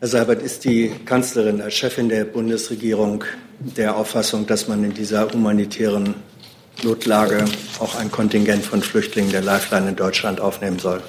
Herr Seibert, ist die Kanzlerin als Chefin der Bundesregierung der Auffassung, dass man in dieser humanitären Notlage auch ein Kontingent von Flüchtlingen der Lifeline in Deutschland aufnehmen soll?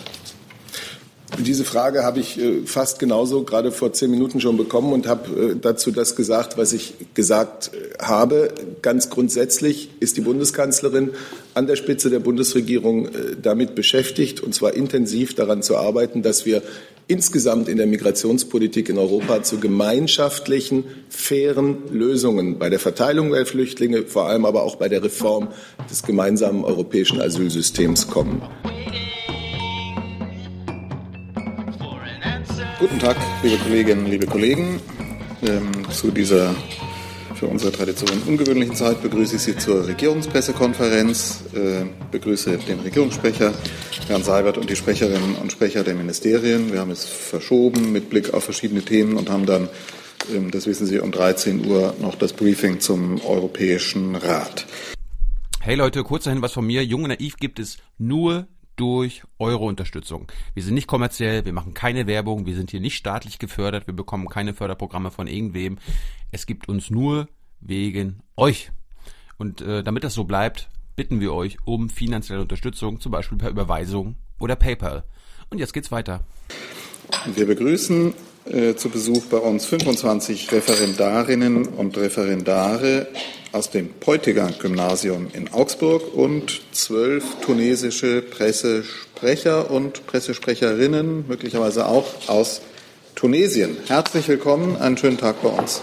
Diese Frage habe ich äh, fast genauso gerade vor zehn Minuten schon bekommen und habe äh, dazu das gesagt, was ich gesagt äh, habe. Ganz grundsätzlich ist die Bundeskanzlerin an der Spitze der Bundesregierung damit beschäftigt, und zwar intensiv daran zu arbeiten, dass wir insgesamt in der Migrationspolitik in Europa zu gemeinschaftlichen, fairen Lösungen bei der Verteilung der Flüchtlinge, vor allem aber auch bei der Reform des gemeinsamen europäischen Asylsystems kommen. Guten Tag, liebe Kolleginnen, liebe Kollegen. Ähm, zu dieser für unsere Tradition ungewöhnlichen Zeit begrüße ich Sie zur Regierungspressekonferenz, äh, begrüße den Regierungssprecher, Herrn Seibert und die Sprecherinnen und Sprecher der Ministerien. Wir haben es verschoben mit Blick auf verschiedene Themen und haben dann, ähm, das wissen Sie, um 13 Uhr noch das Briefing zum Europäischen Rat. Hey Leute, kurz dahin was von mir. Jung und Naiv gibt es nur durch eure Unterstützung. Wir sind nicht kommerziell, wir machen keine Werbung, wir sind hier nicht staatlich gefördert, wir bekommen keine Förderprogramme von irgendwem. Es gibt uns nur wegen euch. Und äh, damit das so bleibt, bitten wir euch um finanzielle Unterstützung, zum Beispiel per Überweisung oder PayPal. Und jetzt geht's weiter. Wir begrüßen äh, zu Besuch bei uns 25 Referendarinnen und Referendare aus dem Peutiger Gymnasium in Augsburg und zwölf tunesische Pressesprecher und Pressesprecherinnen, möglicherweise auch aus Tunesien. Herzlich willkommen, einen schönen Tag bei uns.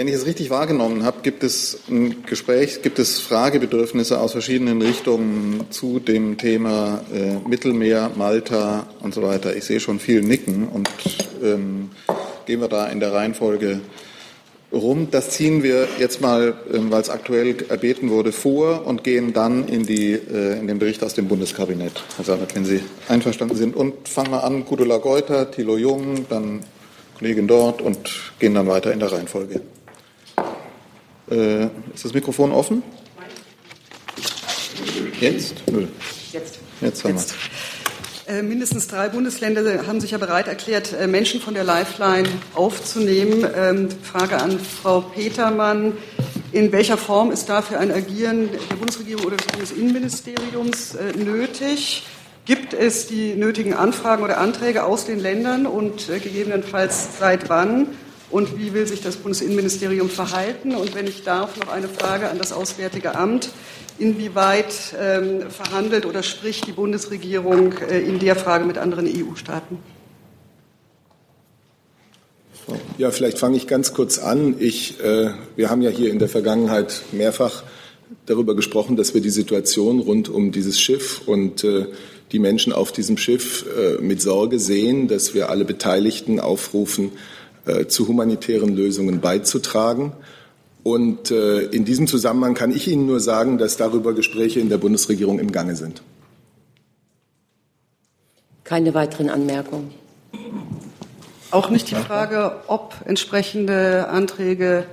Wenn ich es richtig wahrgenommen habe, gibt es ein Gespräch, gibt es Fragebedürfnisse aus verschiedenen Richtungen zu dem Thema äh, Mittelmeer, Malta und so weiter. Ich sehe schon viel Nicken und ähm, gehen wir da in der Reihenfolge rum. Das ziehen wir jetzt mal, ähm, weil es aktuell erbeten wurde, vor und gehen dann in, die, äh, in den Bericht aus dem Bundeskabinett. Herr Sabat, wenn Sie einverstanden sind. Und fangen wir an, Gudula Geuter, Thilo Jung, dann Kollegin dort und gehen dann weiter in der Reihenfolge. Äh, ist das Mikrofon offen? Jetzt? Nö. Jetzt. Jetzt haben wir äh, Mindestens drei Bundesländer haben sich ja bereit erklärt, äh, Menschen von der Lifeline aufzunehmen. Ähm, Frage an Frau Petermann. In welcher Form ist dafür ein Agieren der Bundesregierung oder des Bundesinnenministeriums nötig? Gibt es die nötigen Anfragen oder Anträge aus den Ländern und gegebenenfalls seit wann? Und wie will sich das Bundesinnenministerium verhalten? Und wenn ich darf, noch eine Frage an das Auswärtige Amt. Inwieweit ähm, verhandelt oder spricht die Bundesregierung äh, in der Frage mit anderen EU-Staaten? Ja, vielleicht fange ich ganz kurz an. Ich, äh, wir haben ja hier in der Vergangenheit mehrfach darüber gesprochen, dass wir die Situation rund um dieses Schiff und äh, die Menschen auf diesem Schiff äh, mit Sorge sehen, dass wir alle Beteiligten aufrufen, äh, zu humanitären Lösungen beizutragen. Und äh, in diesem Zusammenhang kann ich Ihnen nur sagen, dass darüber Gespräche in der Bundesregierung im Gange sind. Keine weiteren Anmerkungen. Auch nicht die Frage, ob entsprechende Anträge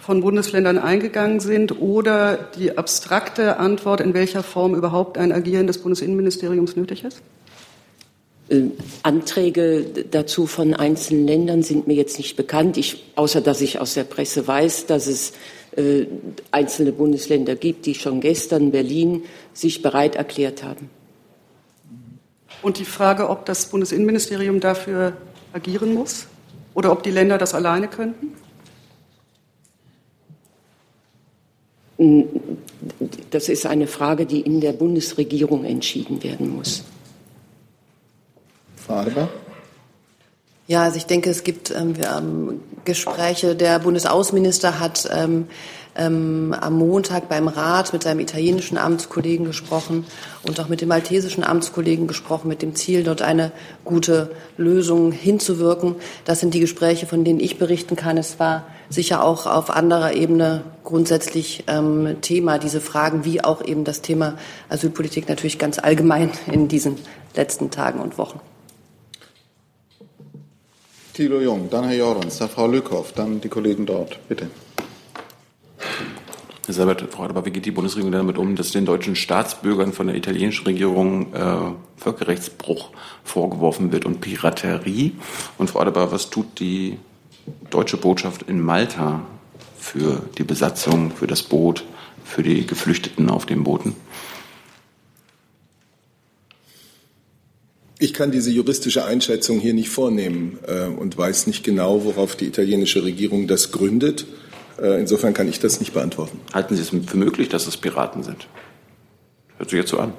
von Bundesländern eingegangen sind oder die abstrakte Antwort, in welcher Form überhaupt ein Agieren des Bundesinnenministeriums nötig ist? Äh, Anträge dazu von einzelnen Ländern sind mir jetzt nicht bekannt, ich, außer dass ich aus der Presse weiß, dass es äh, einzelne Bundesländer gibt, die schon gestern Berlin sich bereit erklärt haben. Und die Frage, ob das Bundesinnenministerium dafür agieren muss oder ob die Länder das alleine könnten? Das ist eine Frage, die in der Bundesregierung entschieden werden muss. Adebar? Ja, also ich denke, es gibt ähm, Gespräche. Der Bundesaußenminister hat ähm, ähm, am Montag beim Rat mit seinem italienischen Amtskollegen gesprochen und auch mit dem maltesischen Amtskollegen gesprochen, mit dem Ziel, dort eine gute Lösung hinzuwirken. Das sind die Gespräche, von denen ich berichten kann. Es war sicher auch auf anderer Ebene grundsätzlich ähm, Thema, diese Fragen, wie auch eben das Thema Asylpolitik natürlich ganz allgemein in diesen letzten Tagen und Wochen. Thilo Jung, dann Herr Jorans, dann Frau Lückhoff, dann die Kollegen dort. Bitte. Herr Seibert, Frau aber wie geht die Bundesregierung damit um, dass den deutschen Staatsbürgern von der italienischen Regierung äh, Völkerrechtsbruch vorgeworfen wird und Piraterie? Und Frau Adebar, was tut die deutsche Botschaft in Malta für die Besatzung, für das Boot, für die Geflüchteten auf den Booten? Ich kann diese juristische Einschätzung hier nicht vornehmen äh, und weiß nicht genau, worauf die italienische Regierung das gründet. Äh, insofern kann ich das nicht beantworten. Halten Sie es für möglich, dass es Piraten sind? Hört sich jetzt so an.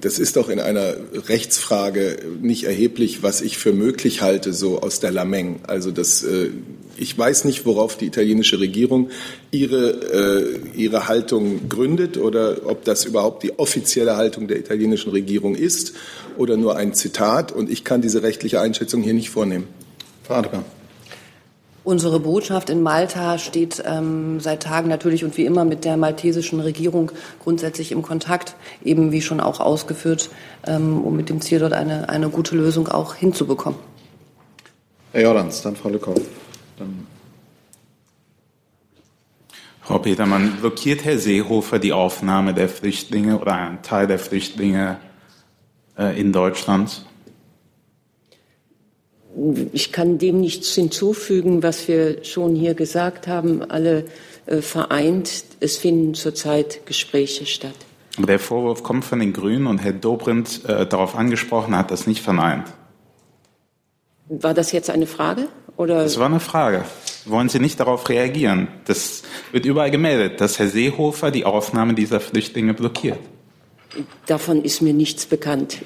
Das ist doch in einer Rechtsfrage nicht erheblich, was ich für möglich halte, so aus der Lameng. Also das, äh, ich weiß nicht, worauf die italienische Regierung ihre, äh, ihre Haltung gründet oder ob das überhaupt die offizielle Haltung der italienischen Regierung ist oder nur ein Zitat. Und ich kann diese rechtliche Einschätzung hier nicht vornehmen. Frau Adler. Unsere Botschaft in Malta steht ähm, seit Tagen natürlich und wie immer mit der maltesischen Regierung grundsätzlich im Kontakt, eben wie schon auch ausgeführt, ähm, um mit dem Ziel dort eine, eine gute Lösung auch hinzubekommen. Herr Jordans, dann Frau Lückhoff. Dann Frau Petermann, blockiert Herr Seehofer die Aufnahme der Flüchtlinge oder einen Teil der Flüchtlinge äh, in Deutschland? Ich kann dem nichts hinzufügen, was wir schon hier gesagt haben, alle äh, vereint. Es finden zurzeit Gespräche statt. Aber der Vorwurf kommt von den Grünen und Herr Dobrindt äh, darauf angesprochen hat das nicht verneint. War das jetzt eine Frage? Oder? Das war eine Frage. Wollen Sie nicht darauf reagieren? Das wird überall gemeldet, dass Herr Seehofer die Aufnahme dieser Flüchtlinge blockiert. Davon ist mir nichts bekannt.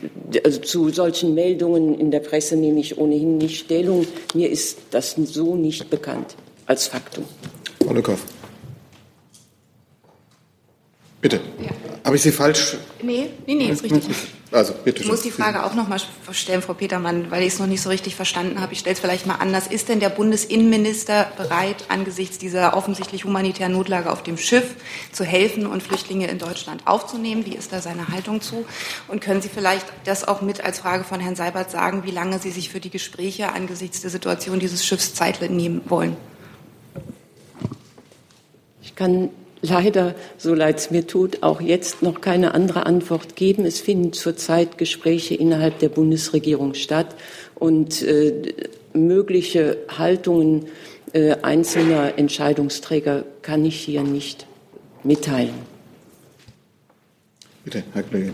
Also zu solchen Meldungen in der Presse nehme ich ohnehin nicht Stellung. Mir ist das so nicht bekannt als Faktum. Frau Lückhoff. Bitte. Ja. Habe ich Sie falsch? Nee, nee, nee, ist richtig. Also, bitte Ich muss die Frage auch noch mal stellen, Frau Petermann, weil ich es noch nicht so richtig verstanden habe. Ich stelle es vielleicht mal anders. Ist denn der Bundesinnenminister bereit, angesichts dieser offensichtlich humanitären Notlage auf dem Schiff zu helfen und Flüchtlinge in Deutschland aufzunehmen? Wie ist da seine Haltung zu? Und können Sie vielleicht das auch mit als Frage von Herrn Seibert sagen, wie lange Sie sich für die Gespräche angesichts der Situation dieses Schiffs Zeit nehmen wollen? Ich kann leider, so leid es mir tut, auch jetzt noch keine andere Antwort geben. Es finden zurzeit Gespräche innerhalb der Bundesregierung statt und äh, mögliche Haltungen äh, einzelner Entscheidungsträger kann ich hier nicht mitteilen. Bitte, Herr Kollege.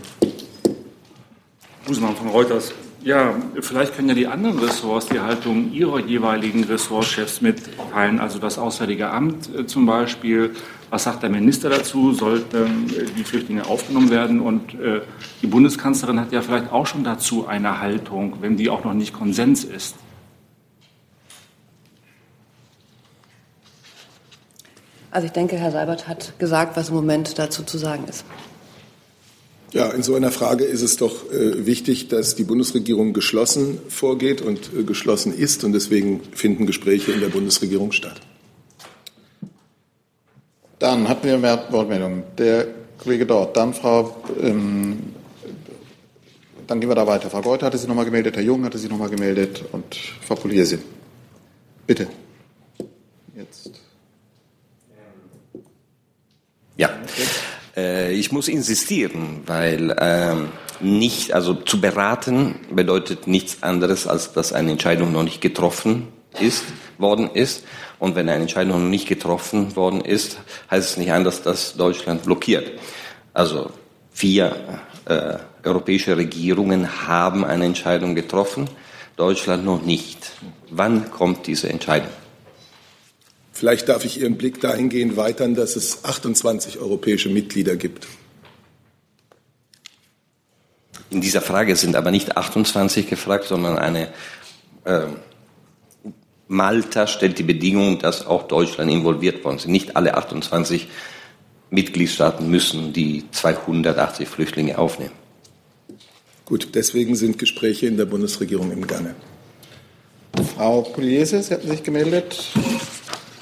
Busemann von Reuters. Ja, vielleicht können ja die anderen Ressorts die Haltung ihrer jeweiligen Ressortchefs mitteilen, also das Auswärtige Amt äh, zum Beispiel. Was sagt der Minister dazu? Sollten äh, die Flüchtlinge aufgenommen werden? Und äh, die Bundeskanzlerin hat ja vielleicht auch schon dazu eine Haltung, wenn die auch noch nicht Konsens ist. Also ich denke, Herr Seibert hat gesagt, was im Moment dazu zu sagen ist. Ja, in so einer Frage ist es doch äh, wichtig, dass die Bundesregierung geschlossen vorgeht und äh, geschlossen ist. Und deswegen finden Gespräche in der Bundesregierung statt. Dann hatten wir mehr Wortmeldungen. Der Kollege dort, dann Frau, ähm, dann gehen wir da weiter. Frau Geuter hatte sich nochmal gemeldet, Herr Jung hatte sich nochmal gemeldet und Frau Poliersin. Bitte. Jetzt. Ja, äh, ich muss insistieren, weil ähm, nicht, also zu beraten bedeutet nichts anderes, als dass eine Entscheidung noch nicht getroffen ist, worden ist. Und wenn eine Entscheidung noch nicht getroffen worden ist, heißt es nicht anders, dass Deutschland blockiert. Also vier äh, europäische Regierungen haben eine Entscheidung getroffen, Deutschland noch nicht. Wann kommt diese Entscheidung? Vielleicht darf ich Ihren Blick dahingehend weitern, dass es 28 europäische Mitglieder gibt. In dieser Frage sind aber nicht 28 gefragt, sondern eine äh, Malta stellt die Bedingung, dass auch Deutschland involviert worden ist. Nicht alle 28 Mitgliedstaaten müssen die 280 Flüchtlinge aufnehmen. Gut, deswegen sind Gespräche in der Bundesregierung im Gange. Frau Pugliese, Sie hatten sich gemeldet.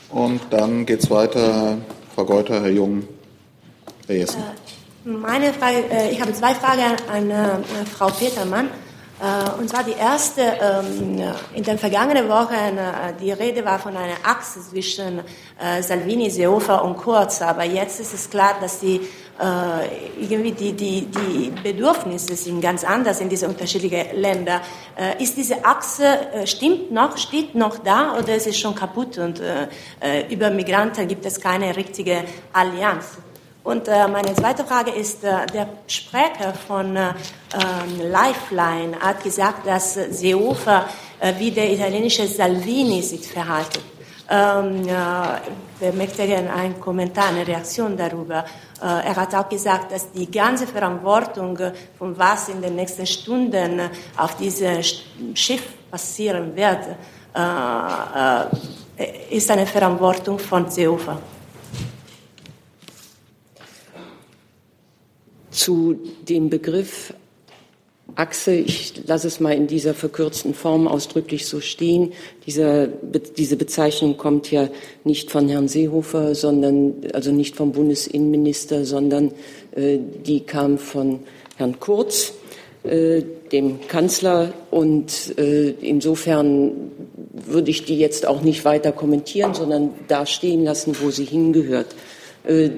Und dann geht es weiter. Frau Geuter, Herr Jung, Herr Jessen. Meine Frage, äh, ich habe zwei Fragen an äh, Frau Petermann. Äh, und zwar die erste, ähm, in den vergangenen Wochen, äh, die Rede war von einer Achse zwischen äh, Salvini, Seehofer und Kurz. Aber jetzt ist es klar, dass die irgendwie die, die, die Bedürfnisse sind ganz anders in diese unterschiedlichen Ländern. ist diese Achse, stimmt noch, steht noch da oder ist es schon kaputt und über Migranten gibt es keine richtige Allianz? Und äh, meine zweite Frage ist, äh, der Sprecher von äh, ähm, Lifeline hat gesagt, dass Seehofer äh, wie der italienische Salvini sich verhalten. Ähm, äh, wir möchten gerne einen Kommentar, eine Reaktion darüber. Äh, er hat auch gesagt, dass die ganze Verantwortung von was in den nächsten Stunden auf diesem Schiff passieren wird, ist eine Verantwortung von Seehofer. Zu dem Begriff Achse, ich lasse es mal in dieser verkürzten Form ausdrücklich so stehen. Dieser, diese Bezeichnung kommt ja nicht von Herrn Seehofer, sondern, also nicht vom Bundesinnenminister, sondern äh, die kam von Herrn Kurz, äh, dem Kanzler. Und äh, insofern würde ich die jetzt auch nicht weiter kommentieren, sondern da stehen lassen, wo sie hingehört. Äh,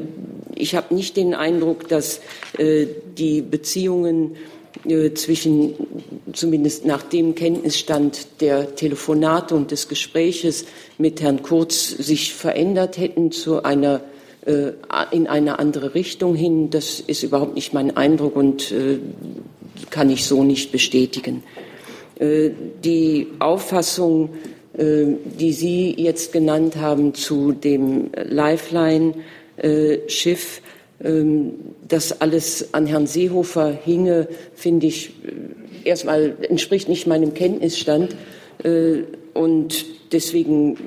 ich habe nicht den Eindruck, dass äh, die Beziehungen äh, zwischen, zumindest nach dem Kenntnisstand der Telefonate und des Gespräches mit Herrn Kurz sich verändert hätten zu einer in eine andere Richtung hin. Das ist überhaupt nicht mein Eindruck und kann ich so nicht bestätigen. Die Auffassung, die Sie jetzt genannt haben zu dem Lifeline, Schiff, ähm, das alles an Herrn Seehofer hinge, finde ich äh, erstmal entspricht nicht meinem Kenntnisstand. Äh, und deswegen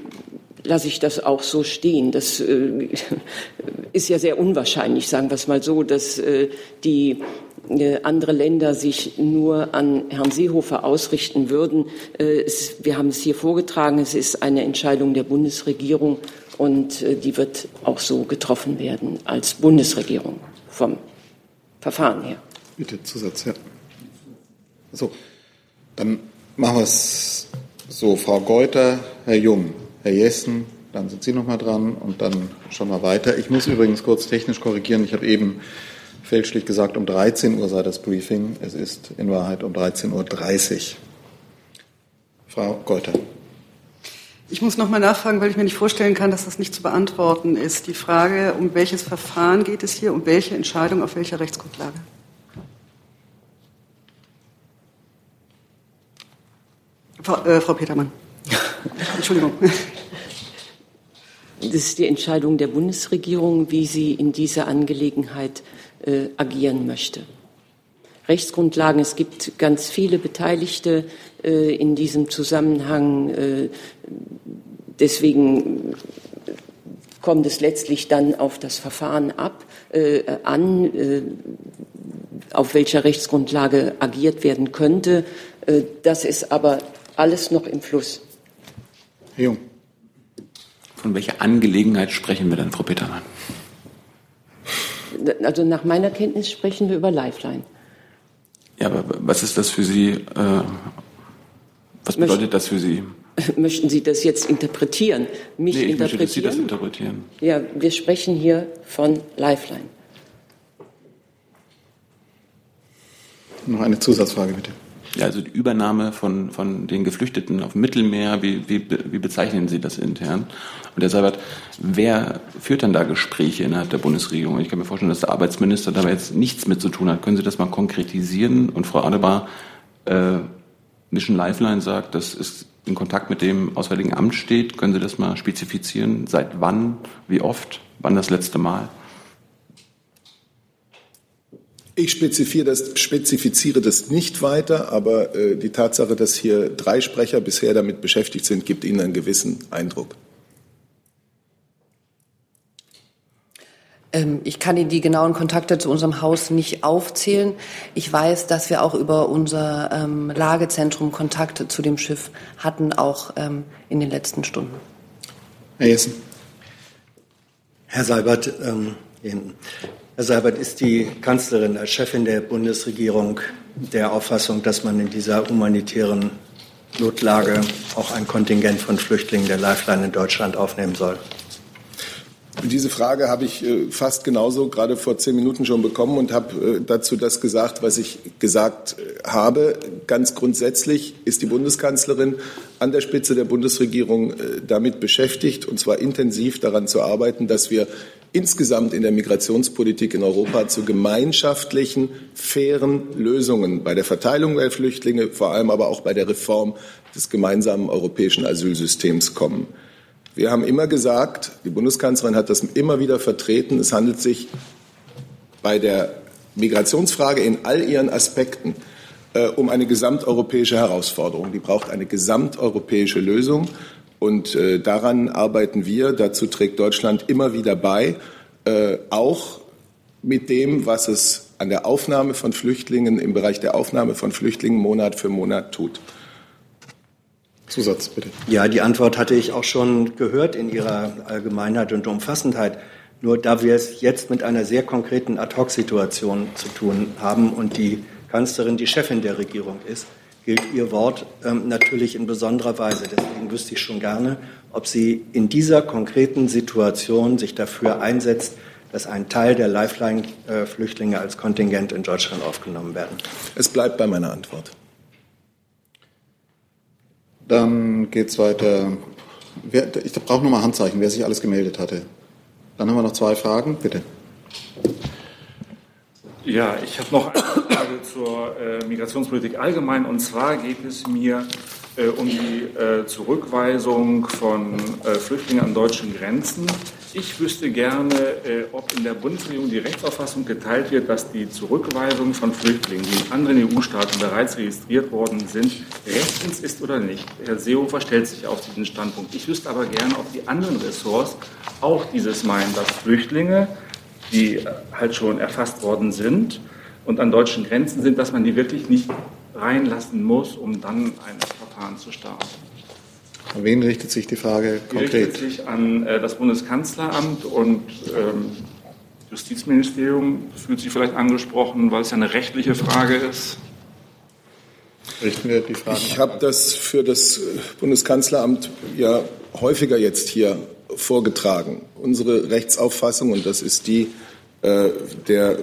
lasse ich das auch so stehen. Das äh, ist ja sehr unwahrscheinlich, sagen wir es mal so, dass äh, die äh, andere Länder sich nur an Herrn Seehofer ausrichten würden. Es, wir haben es hier vorgetragen. Es ist eine Entscheidung der Bundesregierung und äh, die wird auch so getroffen werden als Bundesregierung vom Verfahren her. Bitte, Zusatz, ja. So, dann machen wir es so. Frau Geuter, Herr Jung, Herr Jessen, dann sind Sie noch mal dran und dann schon mal weiter. Ich muss übrigens kurz technisch korrigieren. Ich habe eben fälschlich gesagt, um 13 Uhr sei das Briefing. Es ist in Wahrheit um 13.30 Uhr. Frau Geuter. Ich muss noch mal nachfragen, weil ich mir nicht vorstellen kann, dass das nicht zu beantworten ist. Die Frage, um welches Verfahren geht es hier, um welche Entscheidung auf welcher Rechtsgrundlage? Frau, äh, Frau Petermann. Entschuldigung. Das ist die Entscheidung der Bundesregierung, wie sie in dieser Angelegenheit äh, agieren möchte. Rechtsgrundlagen. Es gibt ganz viele Beteiligte äh, in diesem Zusammenhang. Äh, deswegen kommt es letztlich dann auf das Verfahren ab, äh, an, äh, auf welcher Rechtsgrundlage agiert werden könnte. Äh, das ist aber alles noch im Fluss. Herr Jung. Von welcher Angelegenheit sprechen wir denn, Frau Petermann? Also nach meiner Kenntnis sprechen wir über Lifeline. Ja, aber was ist das für Sie? Äh, was bedeutet das für Sie? Möchten Sie das jetzt interpretieren? Mich nee, ich interpretieren? Möchte, dass Sie das interpretieren. Ja, wir sprechen hier von Lifeline. Noch eine Zusatzfrage, bitte. Ja, also die Übernahme von, von den Geflüchteten auf dem Mittelmeer, wie, wie, wie bezeichnen Sie das intern? Und Herr Seibert, wer führt dann da Gespräche innerhalb der Bundesregierung? Ich kann mir vorstellen, dass der Arbeitsminister dabei jetzt nichts mit zu tun hat. Können Sie das mal konkretisieren? Und Frau Adebar, äh, Mission Lifeline sagt, dass es in Kontakt mit dem Auswärtigen Amt steht. Können Sie das mal spezifizieren? Seit wann? Wie oft? Wann das letzte Mal? Ich spezifiziere das, spezifiziere das nicht weiter, aber äh, die Tatsache, dass hier drei Sprecher bisher damit beschäftigt sind, gibt Ihnen einen gewissen Eindruck. Ähm, ich kann Ihnen die genauen Kontakte zu unserem Haus nicht aufzählen. Ich weiß, dass wir auch über unser ähm, Lagezentrum Kontakte zu dem Schiff hatten, auch ähm, in den letzten Stunden. Herr Jessen. Herr Seibert, ähm, Herr Seibert, ist die Kanzlerin als Chefin der Bundesregierung der Auffassung, dass man in dieser humanitären Notlage auch ein Kontingent von Flüchtlingen der Lifeline in Deutschland aufnehmen soll? Diese Frage habe ich äh, fast genauso gerade vor zehn Minuten schon bekommen und habe äh, dazu das gesagt, was ich gesagt äh, habe. Ganz grundsätzlich ist die Bundeskanzlerin an der Spitze der Bundesregierung damit beschäftigt, und zwar intensiv daran zu arbeiten, dass wir insgesamt in der Migrationspolitik in Europa zu gemeinschaftlichen, fairen Lösungen bei der Verteilung der Flüchtlinge, vor allem aber auch bei der Reform des gemeinsamen europäischen Asylsystems kommen. Wir haben immer gesagt, die Bundeskanzlerin hat das immer wieder vertreten, es handelt sich bei der Migrationsfrage in all ihren Aspekten äh, um eine gesamteuropäische Herausforderung. Die braucht eine gesamteuropäische Lösung. Und äh, daran arbeiten wir. Dazu trägt Deutschland immer wieder bei, äh, auch mit dem, was es an der Aufnahme von Flüchtlingen im Bereich der Aufnahme von Flüchtlingen Monat für Monat tut. Zusatz, bitte. Ja, die Antwort hatte ich auch schon gehört in ihrer Allgemeinheit und Umfassendheit. Nur da wir es jetzt mit einer sehr konkreten Ad-hoc-Situation zu tun haben und die Kanzlerin die Chefin der Regierung ist, gilt ihr Wort ähm, natürlich in besonderer Weise. Deswegen wüsste ich schon gerne, ob sie in dieser konkreten Situation sich dafür einsetzt, dass ein Teil der Lifeline-Flüchtlinge als Kontingent in Deutschland aufgenommen werden. Es bleibt bei meiner Antwort. Dann geht es weiter. Wer, ich brauche nochmal Handzeichen, wer sich alles gemeldet hatte. Dann haben wir noch zwei Fragen, bitte. Ja, ich habe noch eine Frage zur äh, Migrationspolitik allgemein. Und zwar geht es mir äh, um die äh, Zurückweisung von äh, Flüchtlingen an deutschen Grenzen. Ich wüsste gerne, äh, ob in der Bundesregierung die Rechtsauffassung geteilt wird, dass die Zurückweisung von Flüchtlingen, die in anderen EU-Staaten bereits registriert worden sind, rechtens ist oder nicht. Herr Seehofer stellt sich auf diesen Standpunkt. Ich wüsste aber gerne, ob die anderen Ressorts auch dieses meinen, dass Flüchtlinge, die äh, halt schon erfasst worden sind und an deutschen Grenzen sind, dass man die wirklich nicht reinlassen muss, um dann ein Verfahren zu starten. An wen richtet sich die Frage konkret? Die richtet sich an äh, das Bundeskanzleramt und ähm, Justizministerium. Fühlt sich vielleicht angesprochen, weil es ja eine rechtliche Frage ist. Richten wir die Frage. Ich habe das für das Bundeskanzleramt ja häufiger jetzt hier vorgetragen. Unsere Rechtsauffassung, und das ist die äh, der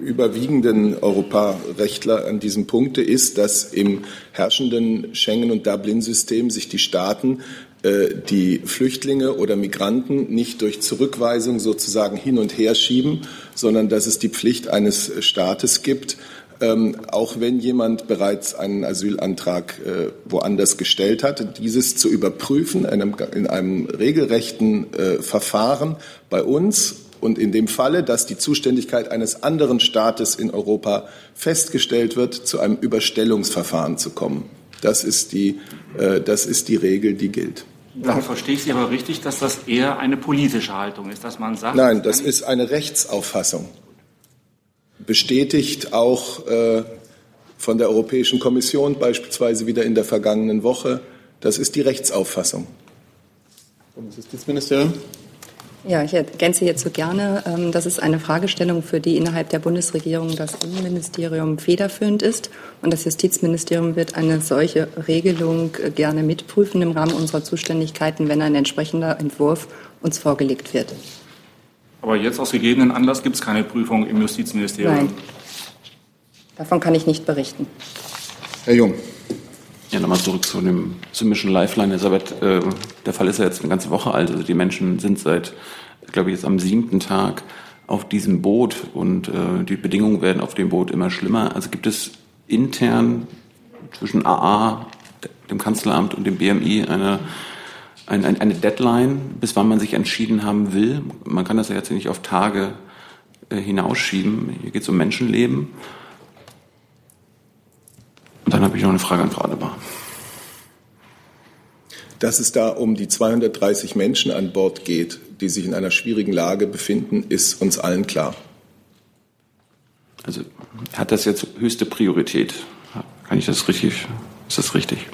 überwiegenden Europarechtler an diesem Punkte ist, dass im herrschenden Schengen- und Dublin-System sich die Staaten äh, die Flüchtlinge oder Migranten nicht durch Zurückweisung sozusagen hin und her schieben, sondern dass es die Pflicht eines Staates gibt, ähm, auch wenn jemand bereits einen Asylantrag äh, woanders gestellt hat, dieses zu überprüfen in einem, in einem regelrechten äh, Verfahren bei uns und in dem Falle, dass die Zuständigkeit eines anderen Staates in Europa festgestellt wird, zu einem Überstellungsverfahren zu kommen. Das ist die, äh, das ist die Regel, die gilt. Dann verstehe ich Sie aber richtig, dass das eher eine politische Haltung ist, dass man sagt. Nein, das ist eine Rechtsauffassung. Bestätigt auch äh, von der Europäischen Kommission beispielsweise wieder in der vergangenen Woche. Das ist die Rechtsauffassung. Bundesjustizministerium. Ja, ich ergänze jetzt so gerne. Ähm, das ist eine Fragestellung, für die innerhalb der Bundesregierung das Innenministerium federführend ist. Und das Justizministerium wird eine solche Regelung gerne mitprüfen im Rahmen unserer Zuständigkeiten, wenn ein entsprechender Entwurf uns vorgelegt wird. Aber jetzt aus gegebenen Anlass gibt es keine Prüfung im Justizministerium. Nein. Davon kann ich nicht berichten. Herr Jung. Ja, nochmal zurück zu dem zu Lifeline. Elisabeth, äh, der Fall ist ja jetzt eine ganze Woche alt. Also die Menschen sind seit, glaube ich, jetzt am siebten Tag auf diesem Boot und äh, die Bedingungen werden auf dem Boot immer schlimmer. Also gibt es intern zwischen AA, dem Kanzleramt und dem BMI eine, eine, eine Deadline, bis wann man sich entschieden haben will? Man kann das ja jetzt nicht auf Tage äh, hinausschieben. Hier geht es um Menschenleben. Und dann habe ich noch eine Frage an Frau Adebar. Dass es da um die 230 Menschen an Bord geht, die sich in einer schwierigen Lage befinden, ist uns allen klar. Also hat das jetzt höchste Priorität? Kann ich das richtig? Ist das richtig?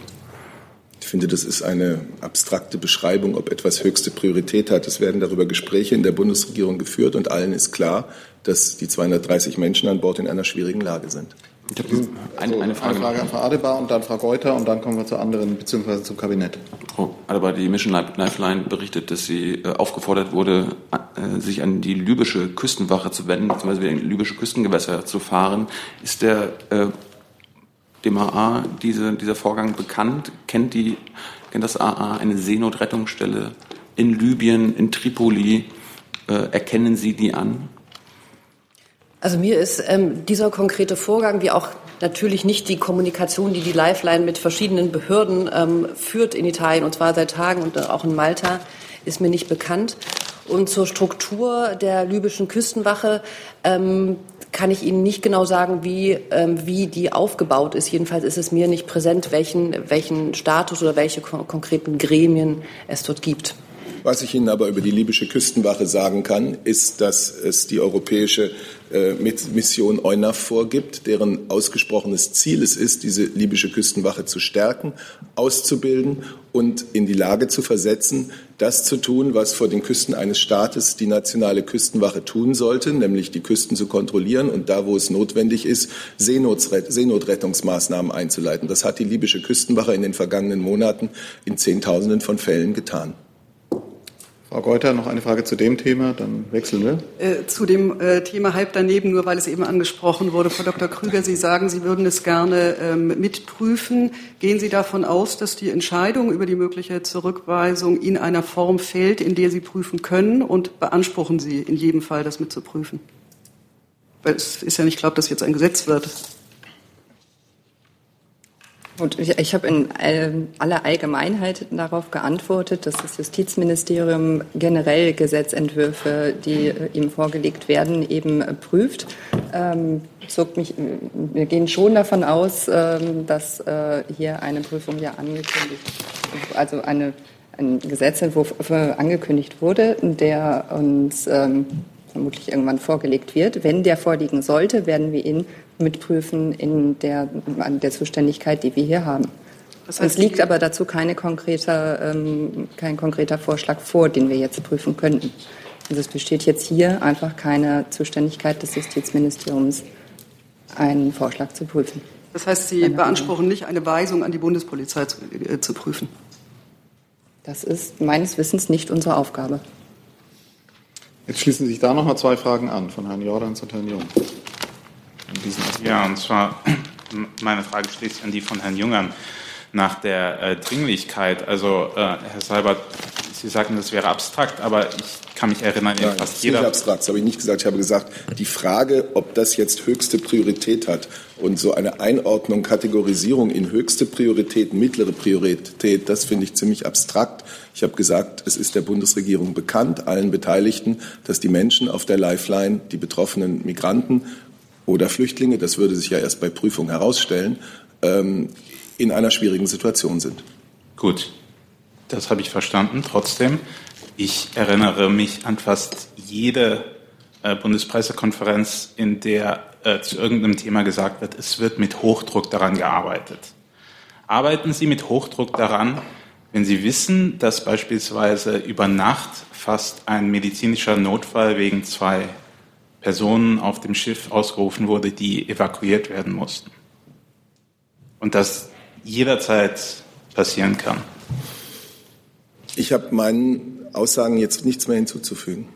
finde, das ist eine abstrakte Beschreibung, ob etwas höchste Priorität hat. Es werden darüber Gespräche in der Bundesregierung geführt und allen ist klar, dass die 230 Menschen an Bord in einer schwierigen Lage sind. Ich habe eine, eine, Frage. eine Frage an Frau Adebar und dann Frau Geuter und dann kommen wir zu anderen beziehungsweise zum Kabinett. Frau Adebar, die Mission Lifeline berichtet, dass sie äh, aufgefordert wurde, äh, sich an die libysche Küstenwache zu wenden, beziehungsweise in libysche Küstengewässer zu fahren. Ist der äh, dem AA diese, dieser Vorgang bekannt? Kennt, die, kennt das AA eine Seenotrettungsstelle in Libyen, in Tripoli? Äh, erkennen Sie die an? Also mir ist ähm, dieser konkrete Vorgang, wie auch natürlich nicht die Kommunikation, die die Lifeline mit verschiedenen Behörden ähm, führt in Italien, und zwar seit Tagen und auch in Malta, ist mir nicht bekannt. Und zur Struktur der libyschen Küstenwache ähm, kann ich Ihnen nicht genau sagen, wie, ähm, wie die aufgebaut ist. Jedenfalls ist es mir nicht präsent, welchen, welchen Status oder welche kon konkreten Gremien es dort gibt. Was ich Ihnen aber über die libysche Küstenwache sagen kann, ist, dass es die europäische äh, Mission EUNAV vorgibt, deren ausgesprochenes Ziel es ist, diese libysche Küstenwache zu stärken, auszubilden und in die Lage zu versetzen, das zu tun, was vor den Küsten eines Staates die nationale Küstenwache tun sollte, nämlich die Küsten zu kontrollieren und da, wo es notwendig ist, Seenotrettungsmaßnahmen einzuleiten. Das hat die libysche Küstenwache in den vergangenen Monaten in Zehntausenden von Fällen getan. Frau Geuter, noch eine Frage zu dem Thema, dann wechseln wir. Äh, zu dem äh, Thema halb daneben, nur weil es eben angesprochen wurde. Frau Dr. Krüger, Sie sagen, Sie würden es gerne ähm, mitprüfen. Gehen Sie davon aus, dass die Entscheidung über die mögliche Zurückweisung in einer Form fällt, in der Sie prüfen können und beanspruchen Sie in jedem Fall, das mitzuprüfen? Weil es ist ja nicht klar, ob das jetzt ein Gesetz wird. Und ich, ich habe in aller Allgemeinheit darauf geantwortet, dass das Justizministerium generell Gesetzentwürfe, die äh, ihm vorgelegt werden, eben äh, prüft. Ähm, mich, wir gehen schon davon aus, ähm, dass äh, hier eine Prüfung ja angekündigt, also eine, ein Gesetzentwurf angekündigt wurde, der uns ähm, vermutlich irgendwann vorgelegt wird. Wenn der vorliegen sollte, werden wir ihn mitprüfen in der, an der Zuständigkeit, die wir hier haben. Das heißt, es liegt aber dazu keine konkrete, ähm, kein konkreter Vorschlag vor, den wir jetzt prüfen könnten. Also es besteht jetzt hier einfach keine Zuständigkeit des Justizministeriums, einen Vorschlag zu prüfen. Das heißt, Sie beanspruchen nicht, eine Weisung an die Bundespolizei zu, äh, zu prüfen? Das ist meines Wissens nicht unsere Aufgabe. Jetzt schließen sich da noch mal zwei Fragen an von Herrn Jordans und Herrn Jung. Ja, und zwar meine Frage schließt an die von Herrn Jungern nach der äh, Dringlichkeit. Also äh, Herr Seibert, Sie sagten, das wäre abstrakt, aber ich kann mich erinnern, Nein, fast das ist jeder. Nicht abstrakt, das habe ich nicht gesagt. Ich habe gesagt, die Frage, ob das jetzt höchste Priorität hat und so eine Einordnung, Kategorisierung in höchste Priorität, mittlere Priorität, das finde ich ziemlich abstrakt. Ich habe gesagt, es ist der Bundesregierung bekannt, allen Beteiligten, dass die Menschen auf der Lifeline, die betroffenen Migranten oder Flüchtlinge, das würde sich ja erst bei Prüfung herausstellen, ähm, in einer schwierigen Situation sind. Gut, das habe ich verstanden. Trotzdem, ich erinnere mich an fast jede äh, Bundespressekonferenz, in der äh, zu irgendeinem Thema gesagt wird, es wird mit Hochdruck daran gearbeitet. Arbeiten Sie mit Hochdruck daran, wenn Sie wissen, dass beispielsweise über Nacht fast ein medizinischer Notfall wegen zwei Personen auf dem Schiff ausgerufen wurde, die evakuiert werden mussten. Und das jederzeit passieren kann. Ich habe meinen Aussagen jetzt nichts mehr hinzuzufügen.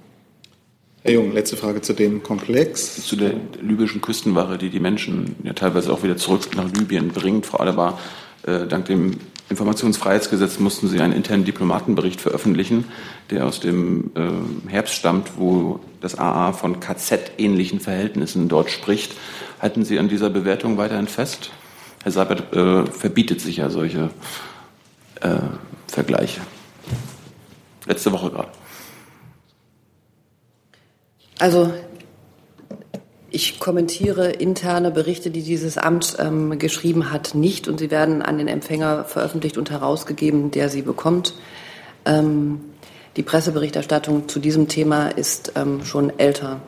Herr Jung, letzte Frage zu dem Komplex. Zu der libyschen Küstenwache, die die Menschen ja teilweise auch wieder zurück nach Libyen bringt. Frau Adebar, dank dem Informationsfreiheitsgesetz mussten sie einen internen Diplomatenbericht veröffentlichen, der aus dem äh, Herbst stammt, wo das AA von KZ-ähnlichen Verhältnissen dort spricht. Halten Sie an dieser Bewertung weiterhin fest? Herr Seibert äh, verbietet sich ja solche äh, Vergleiche. Letzte Woche gerade. Also ich kommentiere interne Berichte, die dieses Amt ähm, geschrieben hat, nicht und sie werden an den Empfänger veröffentlicht und herausgegeben, der sie bekommt. Ähm, die Presseberichterstattung zu diesem Thema ist ähm, schon älter.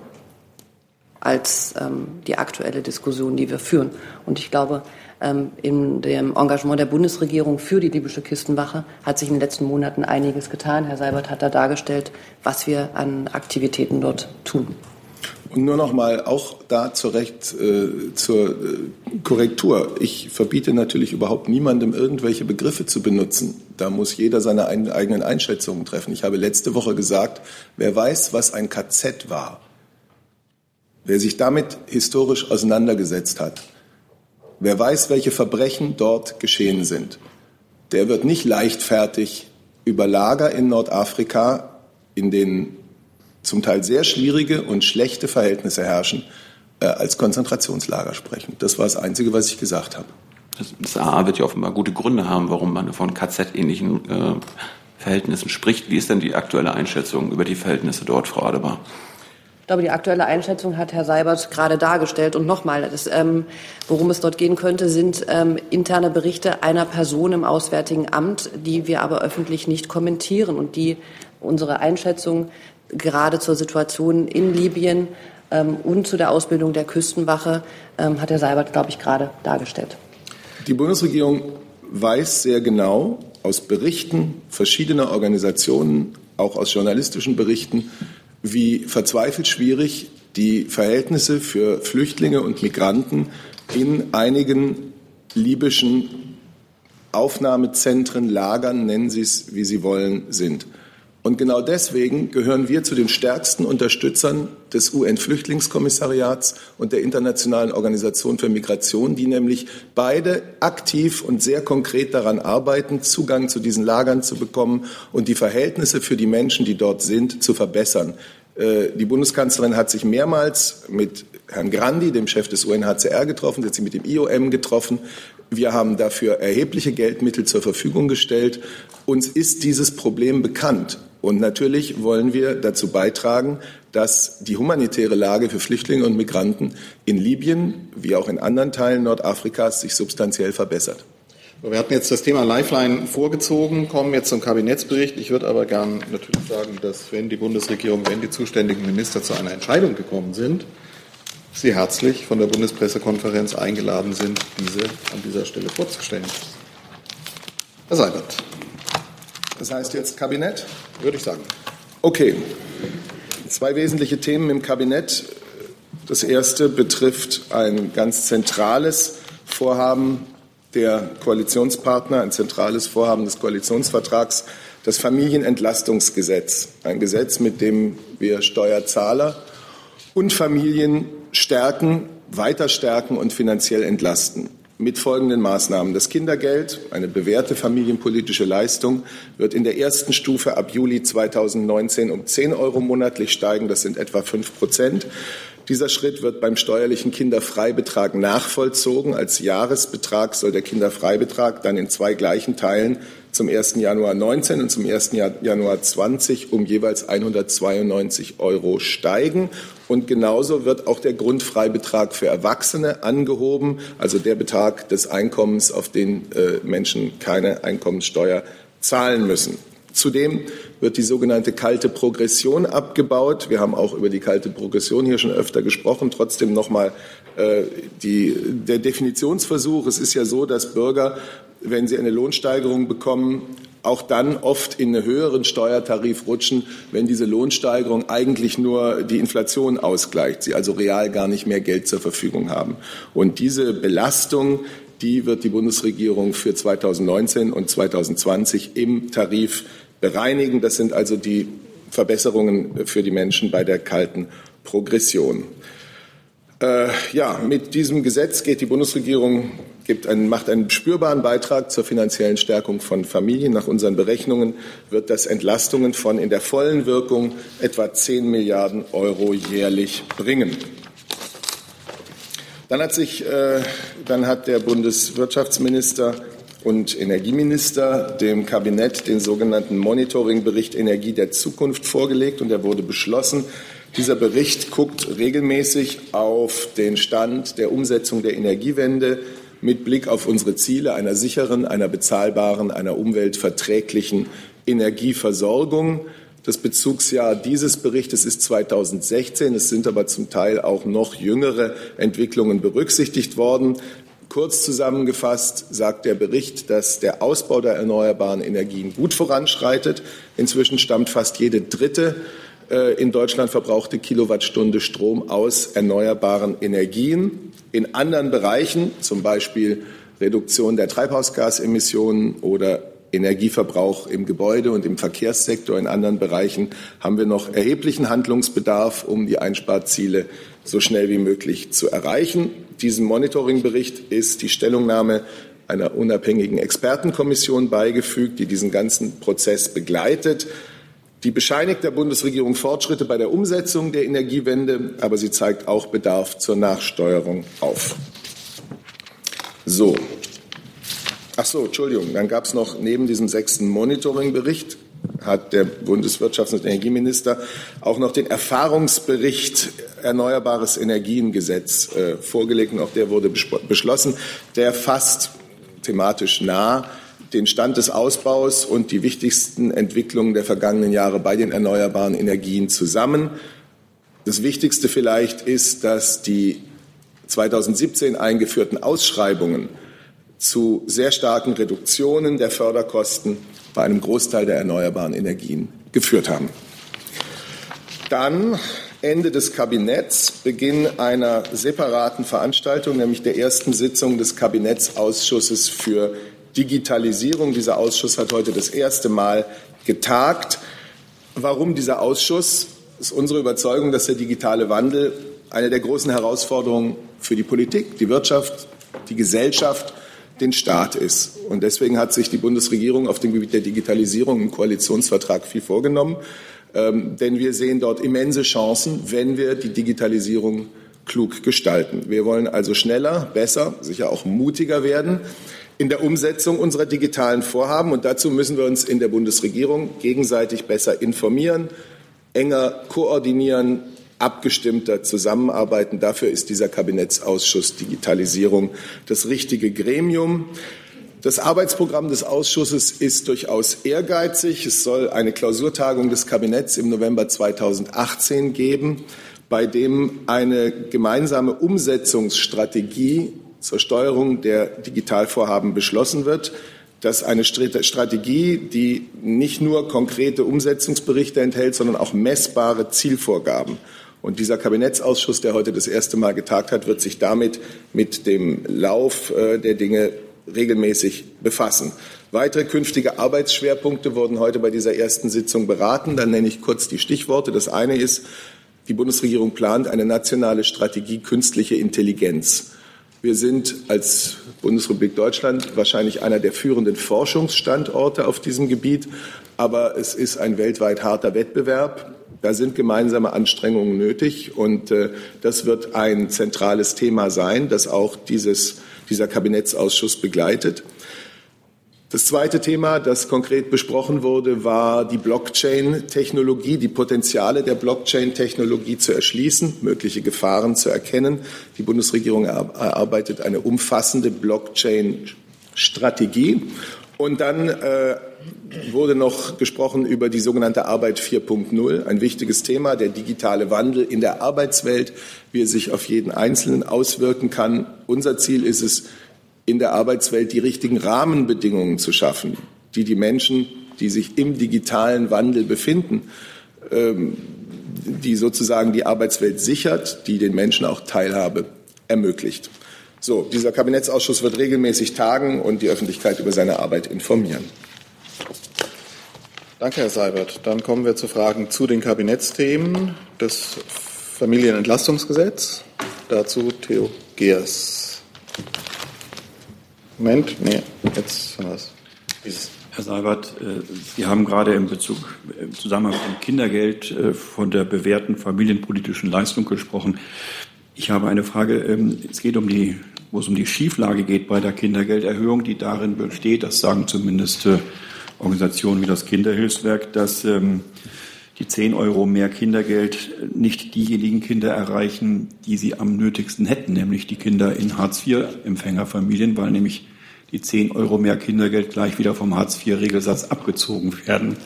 als ähm, die aktuelle Diskussion, die wir führen. Und ich glaube, ähm, in dem Engagement der Bundesregierung für die libysche Küstenwache hat sich in den letzten Monaten einiges getan. Herr Seibert hat da dargestellt, was wir an Aktivitäten dort tun. Und nur noch mal auch da zur, Recht, äh, zur äh, Korrektur. Ich verbiete natürlich überhaupt niemandem, irgendwelche Begriffe zu benutzen. Da muss jeder seine ein, eigenen Einschätzungen treffen. Ich habe letzte Woche gesagt, wer weiß, was ein KZ war, wer sich damit historisch auseinandergesetzt hat, wer weiß, welche Verbrechen dort geschehen sind, der wird nicht leichtfertig über Lager in Nordafrika, in denen zum Teil sehr schwierige und schlechte Verhältnisse herrschen, äh, als Konzentrationslager sprechen. Das war das Einzige, was ich gesagt habe. Das AA wird ja offenbar gute Gründe haben, warum man von KZ-ähnlichen äh, Verhältnissen spricht. Wie ist denn die aktuelle Einschätzung über die Verhältnisse dort, Frau Adebar? Ich glaube, die aktuelle Einschätzung hat Herr Seibert gerade dargestellt. Und nochmal, ähm, worum es dort gehen könnte, sind ähm, interne Berichte einer Person im Auswärtigen Amt, die wir aber öffentlich nicht kommentieren und die unsere Einschätzung gerade zur Situation in Libyen ähm, und zu der Ausbildung der Küstenwache ähm, hat Herr Seibert, glaube ich, gerade dargestellt. Die Bundesregierung weiß sehr genau aus Berichten verschiedener Organisationen, auch aus journalistischen Berichten, wie verzweifelt schwierig die Verhältnisse für Flüchtlinge und Migranten in einigen libyschen Aufnahmezentren, Lagern, nennen Sie es, wie Sie wollen, sind. Und genau deswegen gehören wir zu den stärksten Unterstützern des UN-Flüchtlingskommissariats und der Internationalen Organisation für Migration, die nämlich beide aktiv und sehr konkret daran arbeiten, Zugang zu diesen Lagern zu bekommen und die Verhältnisse für die Menschen, die dort sind, zu verbessern. Äh, die Bundeskanzlerin hat sich mehrmals mit Herrn Grandi, dem Chef des UNHCR, getroffen, hat sich mit dem IOM getroffen. Wir haben dafür erhebliche Geldmittel zur Verfügung gestellt. Uns ist dieses Problem bekannt. Und natürlich wollen wir dazu beitragen, dass die humanitäre Lage für Flüchtlinge und Migranten in Libyen wie auch in anderen Teilen Nordafrikas sich substanziell verbessert. Wir hatten jetzt das Thema Lifeline vorgezogen, kommen jetzt zum Kabinettsbericht. Ich würde aber gern natürlich sagen, dass wenn die Bundesregierung, wenn die zuständigen Minister zu einer Entscheidung gekommen sind, Sie herzlich von der Bundespressekonferenz eingeladen sind, diese an dieser Stelle vorzustellen. Herr Seibert. Das heißt jetzt Kabinett? Würde ich sagen. Okay. Zwei wesentliche Themen im Kabinett. Das erste betrifft ein ganz zentrales Vorhaben der Koalitionspartner, ein zentrales Vorhaben des Koalitionsvertrags, das Familienentlastungsgesetz. Ein Gesetz, mit dem wir Steuerzahler und Familien stärken, weiter stärken und finanziell entlasten mit folgenden Maßnahmen. Das Kindergeld, eine bewährte familienpolitische Leistung, wird in der ersten Stufe ab Juli 2019 um 10 Euro monatlich steigen. Das sind etwa 5 Prozent. Dieser Schritt wird beim steuerlichen Kinderfreibetrag nachvollzogen. Als Jahresbetrag soll der Kinderfreibetrag dann in zwei gleichen Teilen zum 1. Januar 19 und zum 1. Januar 20 um jeweils 192 Euro steigen. Und genauso wird auch der Grundfreibetrag für Erwachsene angehoben, also der Betrag des Einkommens, auf den äh, Menschen keine Einkommenssteuer zahlen müssen. Zudem wird die sogenannte kalte Progression abgebaut. Wir haben auch über die kalte Progression hier schon öfter gesprochen. Trotzdem nochmal äh, die, der Definitionsversuch. Es ist ja so, dass Bürger, wenn sie eine Lohnsteigerung bekommen, auch dann oft in einen höheren Steuertarif rutschen, wenn diese Lohnsteigerung eigentlich nur die Inflation ausgleicht, sie also real gar nicht mehr Geld zur Verfügung haben. Und diese Belastung, die wird die Bundesregierung für 2019 und 2020 im Tarif bereinigen. Das sind also die Verbesserungen für die Menschen bei der kalten Progression. Äh, ja, mit diesem Gesetz geht die Bundesregierung einen, macht einen spürbaren Beitrag zur finanziellen Stärkung von Familien. Nach unseren Berechnungen wird das Entlastungen von in der vollen Wirkung etwa 10 Milliarden Euro jährlich bringen. Dann hat sich, äh, dann hat der Bundeswirtschaftsminister und Energieminister dem Kabinett den sogenannten Monitoringbericht Energie der Zukunft vorgelegt und er wurde beschlossen. Dieser Bericht guckt regelmäßig auf den Stand der Umsetzung der Energiewende mit Blick auf unsere Ziele einer sicheren, einer bezahlbaren, einer umweltverträglichen Energieversorgung. Das Bezugsjahr dieses Berichtes ist 2016. Es sind aber zum Teil auch noch jüngere Entwicklungen berücksichtigt worden. Kurz zusammengefasst sagt der Bericht, dass der Ausbau der erneuerbaren Energien gut voranschreitet. Inzwischen stammt fast jede dritte äh, in Deutschland verbrauchte Kilowattstunde Strom aus erneuerbaren Energien. In anderen Bereichen, zum Beispiel Reduktion der Treibhausgasemissionen oder Energieverbrauch im Gebäude und im Verkehrssektor, in anderen Bereichen haben wir noch erheblichen Handlungsbedarf, um die Einsparziele so schnell wie möglich zu erreichen. Diesem Monitoringbericht ist die Stellungnahme einer unabhängigen Expertenkommission beigefügt, die diesen ganzen Prozess begleitet. Die bescheinigt der Bundesregierung Fortschritte bei der Umsetzung der Energiewende, aber sie zeigt auch Bedarf zur Nachsteuerung auf. So, Ach so, Entschuldigung. Dann gab es noch neben diesem sechsten Monitoringbericht hat der Bundeswirtschafts- und Energieminister auch noch den Erfahrungsbericht Erneuerbares Energiengesetz äh, vorgelegt und auch der wurde beschlossen. Der fasst thematisch nah den Stand des Ausbaus und die wichtigsten Entwicklungen der vergangenen Jahre bei den erneuerbaren Energien zusammen. Das Wichtigste vielleicht ist, dass die 2017 eingeführten Ausschreibungen zu sehr starken Reduktionen der Förderkosten bei einem Großteil der erneuerbaren Energien geführt haben. Dann Ende des Kabinetts, Beginn einer separaten Veranstaltung, nämlich der ersten Sitzung des Kabinettsausschusses für Digitalisierung. Dieser Ausschuss hat heute das erste Mal getagt. Warum dieser Ausschuss? Es ist unsere Überzeugung, dass der digitale Wandel eine der großen Herausforderungen für die Politik, die Wirtschaft, die Gesellschaft den Staat ist. Und deswegen hat sich die Bundesregierung auf dem Gebiet der Digitalisierung im Koalitionsvertrag viel vorgenommen. Ähm, denn wir sehen dort immense Chancen, wenn wir die Digitalisierung klug gestalten. Wir wollen also schneller, besser, sicher auch mutiger werden in der Umsetzung unserer digitalen Vorhaben. Und dazu müssen wir uns in der Bundesregierung gegenseitig besser informieren, enger koordinieren, abgestimmter zusammenarbeiten. Dafür ist dieser Kabinettsausschuss Digitalisierung das richtige Gremium. Das Arbeitsprogramm des Ausschusses ist durchaus ehrgeizig. Es soll eine Klausurtagung des Kabinetts im November 2018 geben, bei dem eine gemeinsame Umsetzungsstrategie zur Steuerung der Digitalvorhaben beschlossen wird. Das ist eine Strategie, die nicht nur konkrete Umsetzungsberichte enthält, sondern auch messbare Zielvorgaben. Und dieser Kabinettsausschuss, der heute das erste Mal getagt hat, wird sich damit mit dem Lauf äh, der Dinge regelmäßig befassen. Weitere künftige Arbeitsschwerpunkte wurden heute bei dieser ersten Sitzung beraten. Dann nenne ich kurz die Stichworte. Das eine ist, die Bundesregierung plant eine nationale Strategie künstliche Intelligenz. Wir sind als Bundesrepublik Deutschland wahrscheinlich einer der führenden Forschungsstandorte auf diesem Gebiet, aber es ist ein weltweit harter Wettbewerb. Da sind gemeinsame Anstrengungen nötig und äh, das wird ein zentrales Thema sein, das auch dieses, dieser Kabinettsausschuss begleitet. Das zweite Thema, das konkret besprochen wurde, war die Blockchain-Technologie, die Potenziale der Blockchain-Technologie zu erschließen, mögliche Gefahren zu erkennen. Die Bundesregierung erarbeitet eine umfassende Blockchain-Strategie. Und dann äh, wurde noch gesprochen über die sogenannte Arbeit 4.0, ein wichtiges Thema, der digitale Wandel in der Arbeitswelt, wie er sich auf jeden Einzelnen auswirken kann. Unser Ziel ist es, in der Arbeitswelt die richtigen Rahmenbedingungen zu schaffen, die die Menschen, die sich im digitalen Wandel befinden, ähm, die sozusagen die Arbeitswelt sichert, die den Menschen auch Teilhabe ermöglicht. So, dieser Kabinettsausschuss wird regelmäßig tagen und die Öffentlichkeit über seine Arbeit informieren. Danke, Herr Seibert. Dann kommen wir zu Fragen zu den Kabinettsthemen. Das Familienentlastungsgesetz. Dazu Theo Geers. Moment, nee, jetzt haben wir es. Herr Seibert, äh, Sie haben gerade im Bezug im Zusammenhang mit dem Kindergeld äh, von der bewährten familienpolitischen Leistung gesprochen. Ich habe eine Frage. Ähm, es geht um die, wo es um die Schieflage geht bei der Kindergelderhöhung, die darin besteht, das sagen zumindest äh, Organisationen wie das Kinderhilfswerk, dass ähm, die 10 Euro mehr Kindergeld nicht diejenigen Kinder erreichen, die sie am nötigsten hätten, nämlich die Kinder in Hartz-IV-Empfängerfamilien, weil nämlich die 10 Euro mehr Kindergeld gleich wieder vom Hartz-IV-Regelsatz abgezogen werden.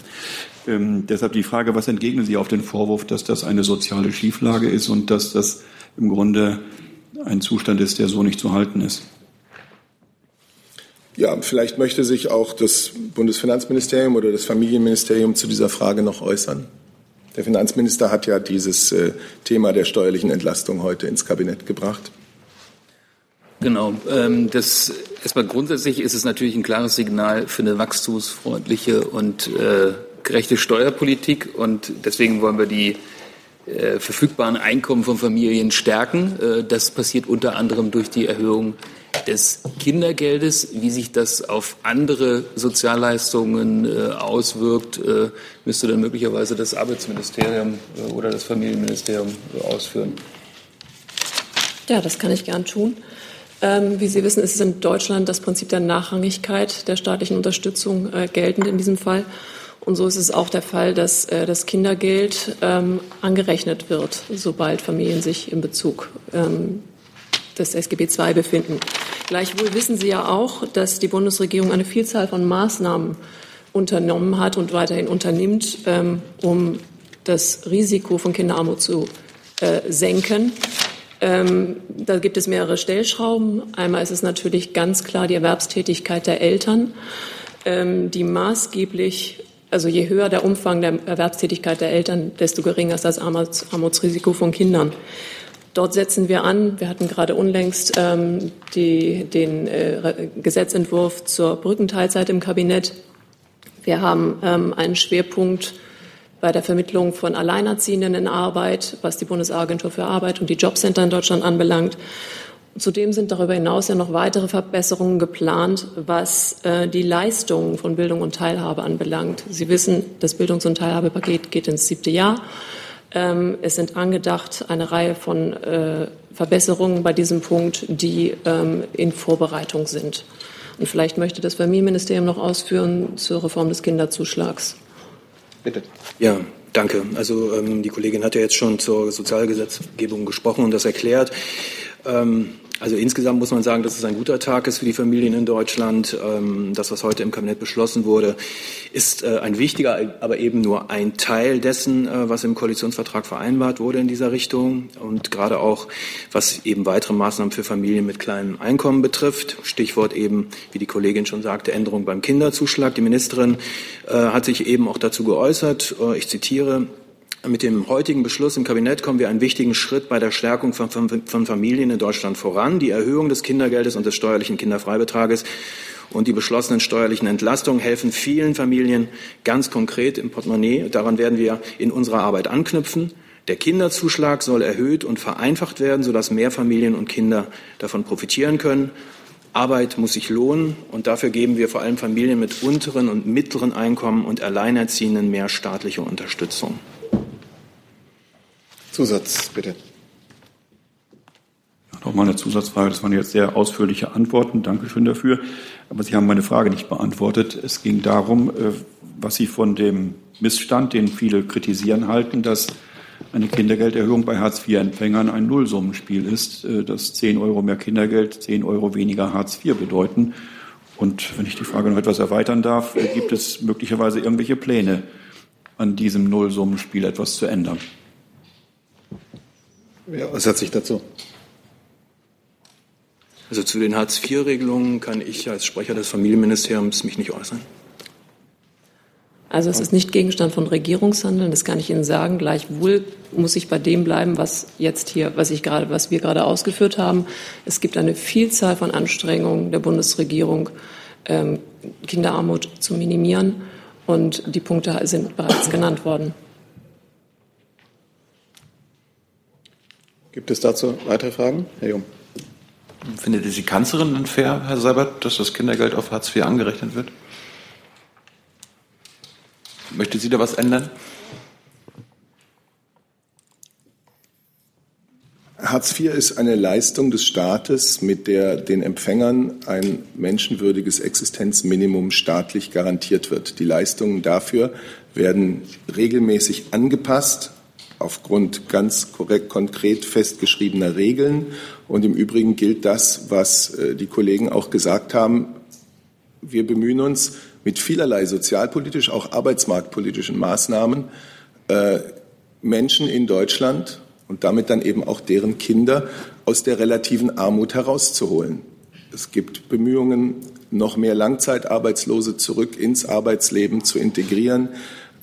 Ähm, deshalb die Frage, was entgegnen Sie auf den Vorwurf, dass das eine soziale Schieflage ist und dass das im Grunde ein Zustand ist, der so nicht zu halten ist? Ja, vielleicht möchte sich auch das Bundesfinanzministerium oder das Familienministerium zu dieser Frage noch äußern. Der Finanzminister hat ja dieses äh, Thema der steuerlichen Entlastung heute ins Kabinett gebracht. Genau. Ähm, das, erstmal grundsätzlich ist es natürlich ein klares Signal für eine wachstumsfreundliche und äh, gerechte Steuerpolitik. Und deswegen wollen wir die äh, verfügbaren Einkommen von Familien stärken. Das passiert unter anderem durch die Erhöhung des Kindergeldes. Wie sich das auf andere Sozialleistungen äh, auswirkt, äh, müsste dann möglicherweise das Arbeitsministerium äh, oder das Familienministerium ausführen. Ja, das kann ich gern tun. Ähm, wie Sie wissen, ist es in Deutschland das Prinzip der Nachrangigkeit der staatlichen Unterstützung äh, geltend in diesem Fall. Und so ist es auch der Fall, dass äh, das Kindergeld ähm, angerechnet wird, sobald Familien sich in Bezug ähm, des SGB II befinden. Gleichwohl wissen Sie ja auch, dass die Bundesregierung eine Vielzahl von Maßnahmen unternommen hat und weiterhin unternimmt, ähm, um das Risiko von Kinderarmut zu äh, senken. Ähm, da gibt es mehrere Stellschrauben. Einmal ist es natürlich ganz klar die Erwerbstätigkeit der Eltern, ähm, die maßgeblich also je höher der Umfang der Erwerbstätigkeit der Eltern, desto geringer ist das Armutsrisiko von Kindern. Dort setzen wir an. Wir hatten gerade unlängst ähm, die, den äh, Gesetzentwurf zur Brückenteilzeit im Kabinett. Wir haben ähm, einen Schwerpunkt bei der Vermittlung von Alleinerziehenden in Arbeit, was die Bundesagentur für Arbeit und die Jobcenter in Deutschland anbelangt. Zudem sind darüber hinaus ja noch weitere Verbesserungen geplant, was äh, die Leistungen von Bildung und Teilhabe anbelangt. Sie wissen, das Bildungs- und Teilhabepaket geht ins siebte Jahr. Ähm, es sind angedacht eine Reihe von äh, Verbesserungen bei diesem Punkt, die ähm, in Vorbereitung sind. Und vielleicht möchte das Familienministerium noch ausführen zur Reform des Kinderzuschlags. Bitte. Ja, danke. Also ähm, die Kollegin hat ja jetzt schon zur Sozialgesetzgebung gesprochen und das erklärt. Ähm, also insgesamt muss man sagen, dass es ein guter Tag ist für die Familien in Deutschland. Ähm, das, was heute im Kabinett beschlossen wurde, ist äh, ein wichtiger, aber eben nur ein Teil dessen, äh, was im Koalitionsvertrag vereinbart wurde in dieser Richtung. Und gerade auch, was eben weitere Maßnahmen für Familien mit kleinem Einkommen betrifft. Stichwort eben, wie die Kollegin schon sagte, Änderung beim Kinderzuschlag. Die Ministerin äh, hat sich eben auch dazu geäußert. Ich zitiere, mit dem heutigen Beschluss im Kabinett kommen wir einen wichtigen Schritt bei der Stärkung von, von, von, Familien in Deutschland voran. Die Erhöhung des Kindergeldes und des steuerlichen Kinderfreibetrages und die beschlossenen steuerlichen Entlastungen helfen vielen Familien ganz konkret im Portemonnaie. Daran werden wir in unserer Arbeit anknüpfen. Der Kinderzuschlag soll erhöht und vereinfacht werden, sodass mehr Familien und Kinder davon profitieren können. Arbeit muss sich lohnen und dafür geben wir vor allem Familien mit unteren und mittleren Einkommen und Alleinerziehenden mehr staatliche Unterstützung. Zusatz, bitte. Noch mal eine Zusatzfrage. Das waren jetzt sehr ausführliche Antworten. Dankeschön dafür. Aber Sie haben meine Frage nicht beantwortet. Es ging darum, äh, was Sie von dem Missstand, den viele kritisieren, halten, dass eine Kindergelderhöhung bei Hartz-IV-Empfängern ein Nullsummenspiel ist, äh, dass 10 Euro mehr Kindergeld 10 Euro weniger Hartz IV bedeuten. Und wenn ich die Frage noch etwas erweitern darf, äh, gibt es möglicherweise irgendwelche Pläne, an diesem Nullsummenspiel etwas zu ändern? Wer äußert sich dazu? Also zu den Hartz-IV-Regelungen kann ich als Sprecher des Familienministeriums mich nicht äußern. Also es ist nicht Gegenstand von Regierungshandeln, das kann ich Ihnen sagen. Gleichwohl muss ich bei dem bleiben, was jetzt hier, was ich gerade, was wir gerade ausgeführt haben. Es gibt eine Vielzahl von Anstrengungen der Bundesregierung, ähm, Kinderarmut zu minimieren, und die Punkte sind bereits genannt worden. Gibt es dazu weitere Fragen? Herr Jung. Findet es die Kanzlerin denn fair, Herr Seibert, dass das Kindergeld auf Hartz IV angerechnet wird? Möchte sie da was ändern? Hartz IV ist eine Leistung des Staates, mit der den Empfängern ein menschenwürdiges Existenzminimum staatlich garantiert wird. Die Leistungen dafür werden regelmäßig angepasst aufgrund ganz korrekt, konkret festgeschriebener Regeln. Und im Übrigen gilt das, was äh, die Kollegen auch gesagt haben. Wir bemühen uns, mit vielerlei sozialpolitisch, auch arbeitsmarktpolitischen Maßnahmen äh, Menschen in Deutschland und damit dann eben auch deren Kinder aus der relativen Armut herauszuholen. Es gibt Bemühungen, noch mehr Langzeitarbeitslose zurück ins Arbeitsleben zu integrieren.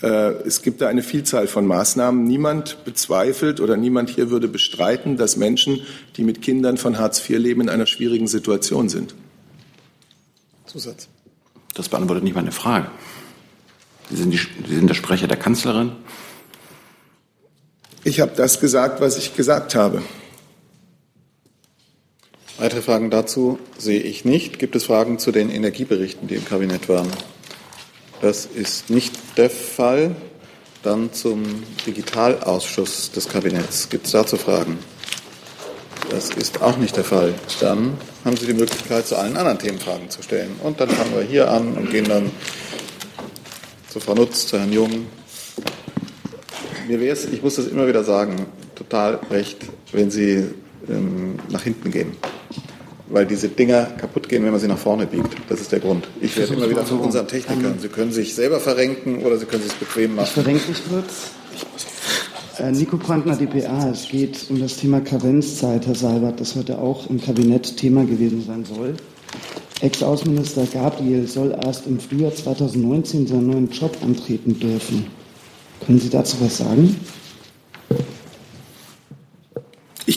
Äh, es gibt da eine Vielzahl von Maßnahmen. Niemand bezweifelt oder niemand hier würde bestreiten, dass Menschen, die mit Kindern von Hartz IV leben, in einer schwierigen Situation sind. Zusatz. Das beantwortet nicht meine Frage. Sie sind, die, Sie sind der Sprecher der Kanzlerin. Ich habe das gesagt, was ich gesagt habe. Weitere Fragen dazu sehe ich nicht. Gibt es Fragen zu den Energieberichten, die im Kabinett waren? Das ist nicht der Fall. Dann zum Digitalausschuss des Kabinetts. Gibt es dazu Fragen? Das ist auch nicht der Fall. Dann haben Sie die Möglichkeit, zu allen anderen Themen Fragen zu stellen. Und dann fangen wir hier an und gehen dann zu Frau Nutz, zu Herrn Jung. Mir wäre es, ich muss das immer wieder sagen, total recht, wenn Sie ähm, nach hinten gehen weil diese Dinger kaputt gehen, wenn man sie nach vorne biegt. Das ist der Grund. Ich werde immer wieder von unseren Technikern. Sie können sich selber verrenken oder Sie können sich bequem machen. Ich verrenke mich kurz. Äh, Nico Brandner, dpa. Es geht um das Thema Karenzzeit, Herr Seibert, das heute auch im Kabinett Thema gewesen sein soll. Ex-Außenminister Gabriel soll erst im Frühjahr 2019 seinen neuen Job antreten dürfen. Können Sie dazu was sagen?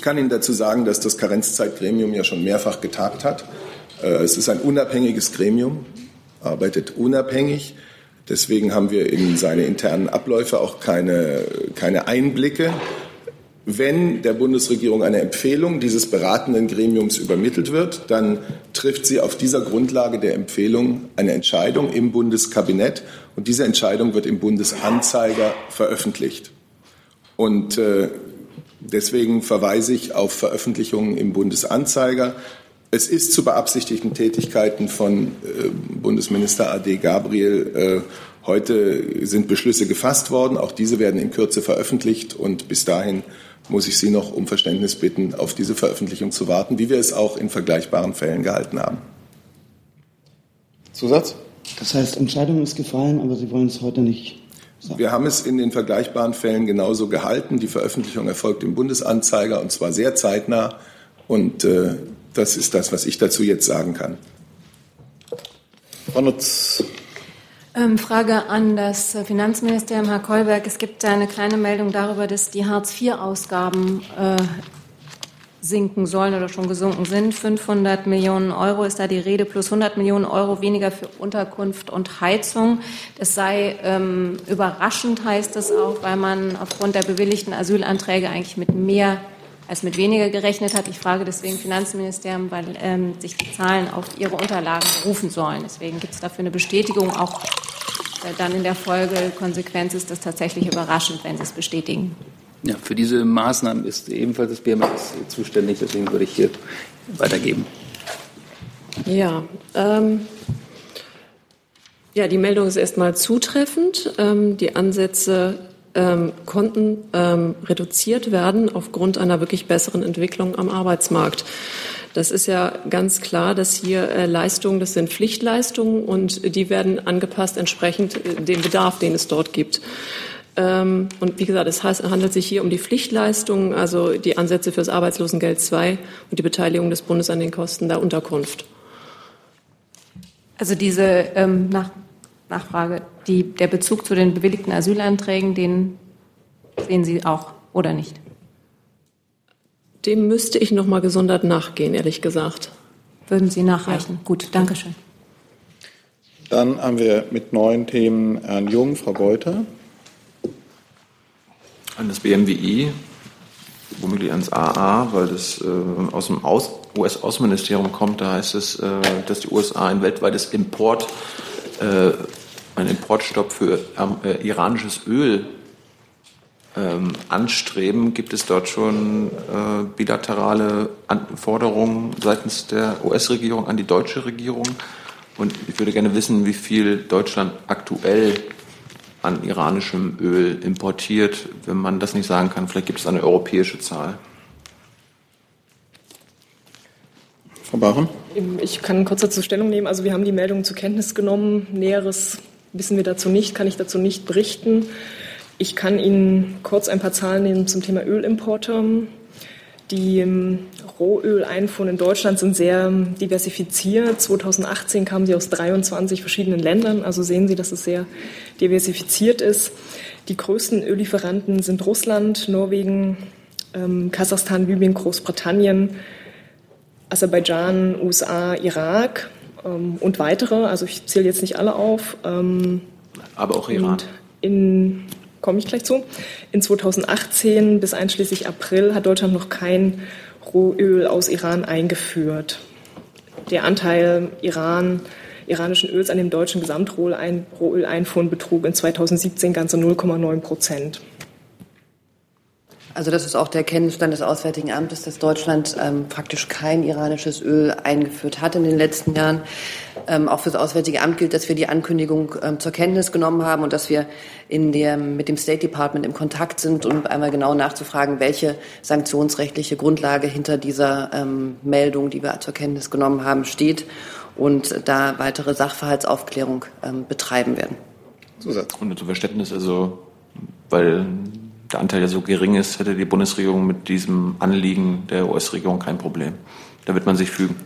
Ich kann Ihnen dazu sagen, dass das Karenzzeitgremium ja schon mehrfach getagt hat. Äh, es ist ein unabhängiges Gremium, arbeitet unabhängig. Deswegen haben wir in seine internen Abläufe auch keine, keine Einblicke. Wenn der Bundesregierung eine Empfehlung dieses beratenden Gremiums übermittelt wird, dann trifft sie auf dieser Grundlage der Empfehlung eine Entscheidung im Bundeskabinett und diese Entscheidung wird im Bundesanzeiger veröffentlicht. Und äh, Deswegen verweise ich auf Veröffentlichungen im Bundesanzeiger. Es ist zu beabsichtigten Tätigkeiten von äh, Bundesminister AD Gabriel äh, heute sind Beschlüsse gefasst worden. Auch diese werden in Kürze veröffentlicht und bis dahin muss ich Sie noch um Verständnis bitten, auf diese Veröffentlichung zu warten, wie wir es auch in vergleichbaren Fällen gehalten haben. Zusatz? Das heißt, Entscheidung ist gefallen, aber Sie wollen es heute nicht wir haben es in den vergleichbaren Fällen genauso gehalten. Die Veröffentlichung erfolgt im Bundesanzeiger und zwar sehr zeitnah. Und äh, das ist das, was ich dazu jetzt sagen kann. Frau Nutz. Ähm, Frage an das Finanzministerium, Herr Kolberg. Es gibt eine kleine Meldung darüber, dass die Hartz-IV-Ausgaben äh, sinken sollen oder schon gesunken sind. 500 Millionen Euro ist da die Rede, plus 100 Millionen Euro weniger für Unterkunft und Heizung. Das sei ähm, überraschend, heißt es auch, weil man aufgrund der bewilligten Asylanträge eigentlich mit mehr als mit weniger gerechnet hat. Ich frage deswegen Finanzministerium, weil ähm, sich die Zahlen auf Ihre Unterlagen berufen sollen. Deswegen gibt es dafür eine Bestätigung. Auch äh, dann in der Folge Konsequenz ist das tatsächlich überraschend, wenn Sie es bestätigen. Ja, für diese Maßnahmen ist ebenfalls das BMS zuständig, deswegen würde ich hier weitergeben. Ja, ähm, ja, die Meldung ist erstmal zutreffend. Ähm, die Ansätze ähm, konnten ähm, reduziert werden aufgrund einer wirklich besseren Entwicklung am Arbeitsmarkt. Das ist ja ganz klar, dass hier äh, Leistungen, das sind Pflichtleistungen und die werden angepasst entsprechend äh, dem Bedarf, den es dort gibt. Ähm, und wie gesagt, es handelt sich hier um die Pflichtleistungen, also die Ansätze für das Arbeitslosengeld II und die Beteiligung des Bundes an den Kosten der Unterkunft. Also diese ähm, Nach Nachfrage, die, der Bezug zu den bewilligten Asylanträgen, den sehen Sie auch oder nicht? Dem müsste ich noch mal gesondert nachgehen, ehrlich gesagt. Würden Sie nachreichen? Ja. Gut, danke schön. Dann haben wir mit neuen Themen Herrn Jung, Frau Geuter an das BMWI, womöglich ans AA, weil das äh, aus dem aus US-Außenministerium kommt. Da heißt es, äh, dass die USA ein weltweites Import, äh, einen Importstopp für äh, iranisches Öl ähm, anstreben. Gibt es dort schon äh, bilaterale Forderungen seitens der US-Regierung an die deutsche Regierung? Und ich würde gerne wissen, wie viel Deutschland aktuell an iranischem Öl importiert. Wenn man das nicht sagen kann, vielleicht gibt es eine europäische Zahl. Frau Bachen? Ich kann kurz dazu Stellung nehmen. Also wir haben die Meldung zur Kenntnis genommen. Näheres wissen wir dazu nicht, kann ich dazu nicht berichten. Ich kann Ihnen kurz ein paar Zahlen nehmen zum Thema Ölimporte. Die ähm, Rohöleinfuhren in Deutschland sind sehr ähm, diversifiziert. 2018 kamen sie aus 23 verschiedenen Ländern. Also sehen Sie, dass es sehr diversifiziert ist. Die größten Öllieferanten sind Russland, Norwegen, ähm, Kasachstan, Libyen, Großbritannien, Aserbaidschan, USA, Irak und weitere. Also ich zähle jetzt nicht alle auf. Aber auch Iran. Und in komme ich gleich zu. In 2018 bis einschließlich April hat Deutschland noch kein Rohöl aus Iran eingeführt. Der Anteil Iran, iranischen Öls an dem deutschen Gesamtrohöleinfuhren betrug in 2017 ganze 0,9 Prozent. Also das ist auch der Kenntnisstand des Auswärtigen Amtes, dass Deutschland ähm, praktisch kein iranisches Öl eingeführt hat in den letzten Jahren. Ähm, auch für das Auswärtige Amt gilt, dass wir die Ankündigung ähm, zur Kenntnis genommen haben und dass wir in der, mit dem State Department im Kontakt sind, um einmal genau nachzufragen, welche sanktionsrechtliche Grundlage hinter dieser ähm, Meldung, die wir zur Kenntnis genommen haben, steht und da weitere Sachverhaltsaufklärung ähm, betreiben werden. Zusatz. Und zum Verständnis, also weil der Anteil ja so gering ist, hätte die Bundesregierung mit diesem Anliegen der US-Regierung kein Problem. Da wird man sich fügen.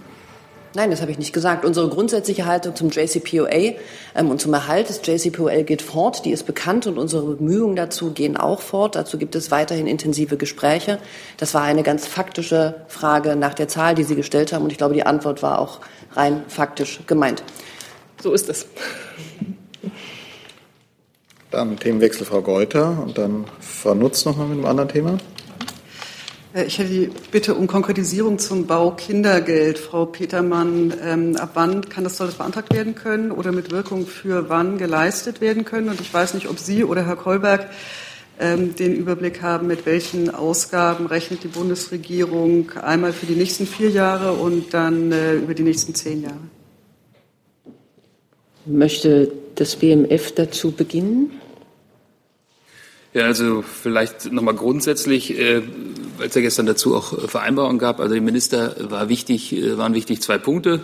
Nein, das habe ich nicht gesagt. Unsere grundsätzliche Haltung zum JCPOA ähm, und zum Erhalt des JCPOA geht fort. Die ist bekannt und unsere Bemühungen dazu gehen auch fort. Dazu gibt es weiterhin intensive Gespräche. Das war eine ganz faktische Frage nach der Zahl, die Sie gestellt haben. Und ich glaube, die Antwort war auch rein faktisch gemeint. So ist es. Dann Themenwechsel Frau Geuter und dann Frau Nutz nochmal mit einem anderen Thema. Äh, ich hätte die Bitte um Konkretisierung zum Bau Kindergeld. Frau Petermann, ähm, ab wann kann das, soll das beantragt werden können oder mit Wirkung für wann geleistet werden können? Und ich weiß nicht, ob Sie oder Herr Kolberg ähm, den Überblick haben, mit welchen Ausgaben rechnet die Bundesregierung einmal für die nächsten vier Jahre und dann äh, über die nächsten zehn Jahre. Möchte das BMF dazu beginnen? Ja, also vielleicht nochmal grundsätzlich, äh, weil es ja gestern dazu auch äh, Vereinbarungen gab. Also dem Minister war wichtig, äh, waren wichtig zwei Punkte.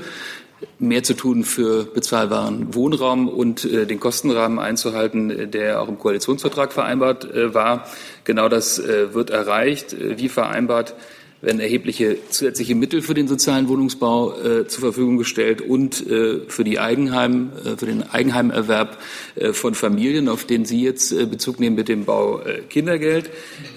Mehr zu tun für bezahlbaren Wohnraum und äh, den Kostenrahmen einzuhalten, äh, der auch im Koalitionsvertrag vereinbart äh, war. Genau das wird erreicht, wie vereinbart werden erhebliche zusätzliche Mittel für den sozialen Wohnungsbau äh, zur Verfügung gestellt und äh, für die Eigenheim, äh, für den Eigenheimerwerb äh, von Familien, auf den Sie jetzt äh, Bezug nehmen mit dem Bau äh, Kindergeld.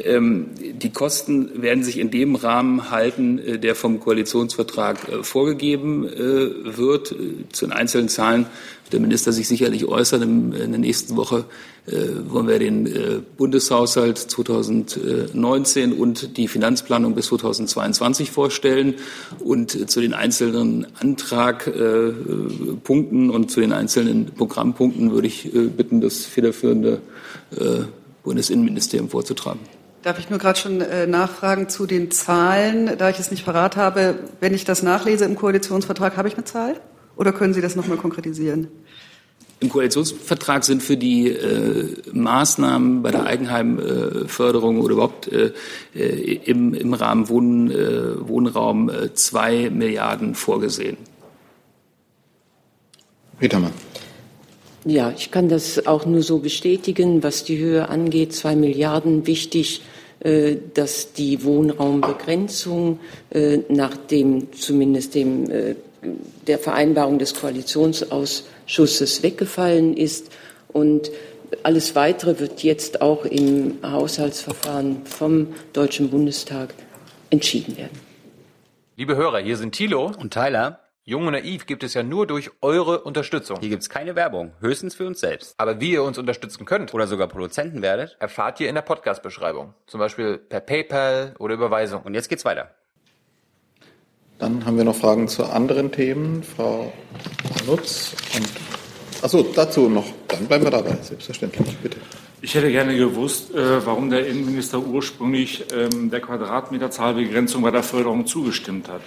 Ähm, die Kosten werden sich in dem Rahmen halten, der vom Koalitionsvertrag vorgegeben wird. Zu den einzelnen Zahlen der Minister sich sicherlich äußern. In, in der nächsten Woche wollen wir den äh, Bundeshaushalt 2019 und die Finanzplanung bis 2022 vorstellen. Und äh, zu den einzelnen Antragpunkten äh, und zu den einzelnen Programmpunkten würde ich äh, bitten, das federführende äh, Bundesinnenministerium vorzutragen. Darf ich nur gerade schon äh, nachfragen zu den Zahlen, da ich es nicht parat habe. Wenn ich das nachlese im Koalitionsvertrag, habe ich eine Zahl? Oder können Sie das noch mal konkretisieren? Im Koalitionsvertrag sind für die äh, Maßnahmen bei der Eigenheimförderung äh, oder überhaupt äh, äh, im, im Rahmen Wohn, äh, Wohnraum äh, zwei Milliarden vorgesehen. Petermann. Ja, ich kann das auch nur so bestätigen, was die Höhe angeht. Zwei Milliarden wichtig dass die Wohnraumbegrenzung nach dem zumindest dem der Vereinbarung des Koalitionsausschusses weggefallen ist. Und alles Weitere wird jetzt auch im Haushaltsverfahren vom Deutschen Bundestag entschieden werden. Liebe Hörer, hier sind Thilo und Tyler. Jung und Naiv gibt es ja nur durch eure Unterstützung. Hier gibt es keine Werbung, höchstens für uns selbst. Aber wie ihr uns unterstützen könnt oder sogar Produzenten werdet, erfahrt ihr in der Podcast-Beschreibung. Zum Beispiel per PayPal oder Überweisung. Und jetzt geht's weiter. Dann haben wir noch Fragen zu anderen Themen. Frau Nutz und Achso, dazu noch. Dann bleiben wir dabei, selbstverständlich, bitte. Ich hätte gerne gewusst, äh, warum der Innenminister ursprünglich ähm, der Quadratmeterzahlbegrenzung bei der Förderung zugestimmt hat.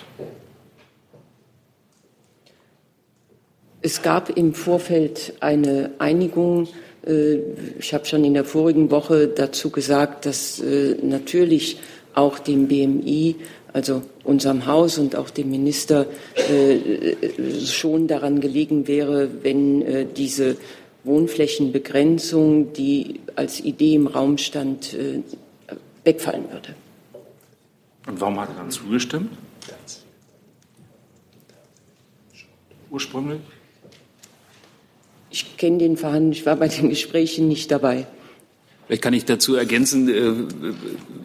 Es gab im Vorfeld eine Einigung. Äh, ich habe schon in der vorigen Woche dazu gesagt, dass äh, natürlich auch dem BMI also unserem Haus und auch dem Minister, äh, schon daran gelegen wäre, wenn äh, diese Wohnflächenbegrenzung, die als Idee im Raum stand, äh, wegfallen würde. Und warum hat er dann zugestimmt? Ursprünglich? Ich kenne den Verhandlungen, ich war bei den Gesprächen nicht dabei. Vielleicht kann ich dazu ergänzen, äh,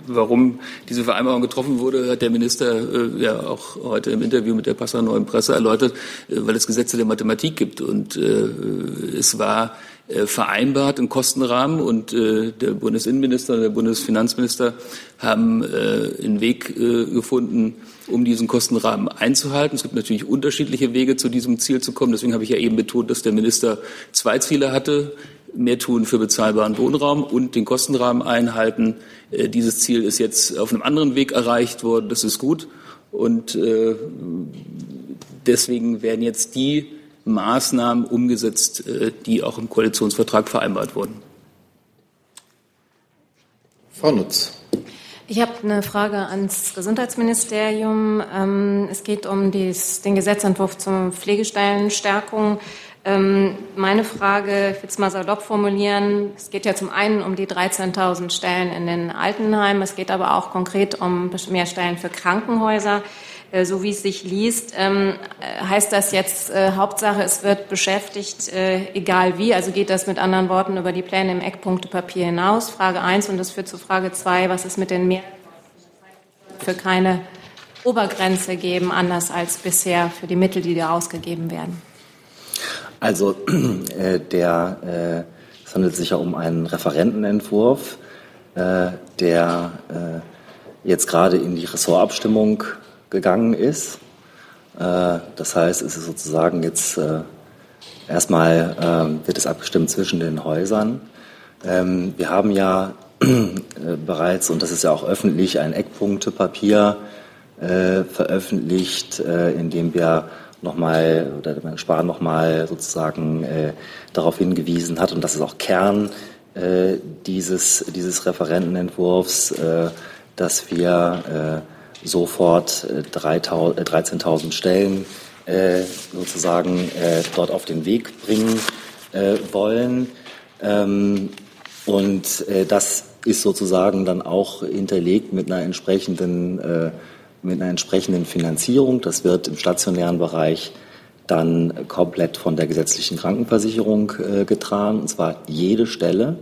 warum diese Vereinbarung getroffen wurde, hat der Minister äh, ja auch heute im Interview mit der Passauer Neuen Presse erläutert, äh, weil es Gesetze der Mathematik gibt. Und es war vereinbart im Kostenrahmen und der Bundesinnenminister und der Bundesfinanzminister haben einen Weg gefunden, um diesen Kostenrahmen einzuhalten. Es gibt natürlich unterschiedliche Wege, zu diesem Ziel zu kommen. Deswegen habe ich ja eben betont, dass der Minister zwei Ziele hatte mehr tun für bezahlbaren Wohnraum und den Kostenrahmen einhalten. Äh, dieses Ziel ist jetzt auf einem anderen Weg erreicht worden. Das ist gut. Und äh, deswegen werden jetzt die Maßnahmen umgesetzt, äh, die auch im Koalitionsvertrag vereinbart wurden. Frau Nutz. Ich habe eine Frage ans Gesundheitsministerium. Ähm, es geht um den Gesetzentwurf zur Pflegestellenstärkung. Ähm, meine Frage, ich will es mal salopp formulieren, es geht ja zum einen um die 13.000 Stellen in den Altenheimen, es geht aber auch konkret um mehr Stellen für Krankenhäuser. Äh, so wie es sich liest, ähm, äh, heißt das jetzt äh, Hauptsache, es wird beschäftigt, egal wie. Also geht das mit anderen Worten über die Pläne im Eckpunktepapier hinaus? Frage eins und das führt zu Frage zwei. Was ist mit den Mehr für keine Obergrenze geben, anders als bisher für die Mittel, die da ausgegeben werden? Also äh, der, äh, es handelt sich ja um einen Referentenentwurf, äh, der äh, jetzt gerade in die Ressortabstimmung gegangen ist. Äh, das heißt, es ist sozusagen jetzt äh, erstmal wird es abgestimmt zwischen den Häusern. Ähm, wir haben ja bereits, und das ist ja auch öffentlich, ein Eckpunktepapier veröffentlicht, in dem wir nochmal, oder der Spahn nochmal sozusagen äh, darauf hingewiesen hat, und das ist auch Kern äh, dieses, dieses Referentenentwurfs, äh, dass wir äh, sofort äh, 13.000 äh, Stellen äh, sozusagen äh, dort auf den Weg bringen äh, wollen. Ähm, und äh, das ist sozusagen dann auch hinterlegt mit einer entsprechenden äh, mit einer entsprechenden Finanzierung. Das wird im stationären Bereich dann komplett von der gesetzlichen Krankenversicherung äh, getragen, und zwar jede Stelle.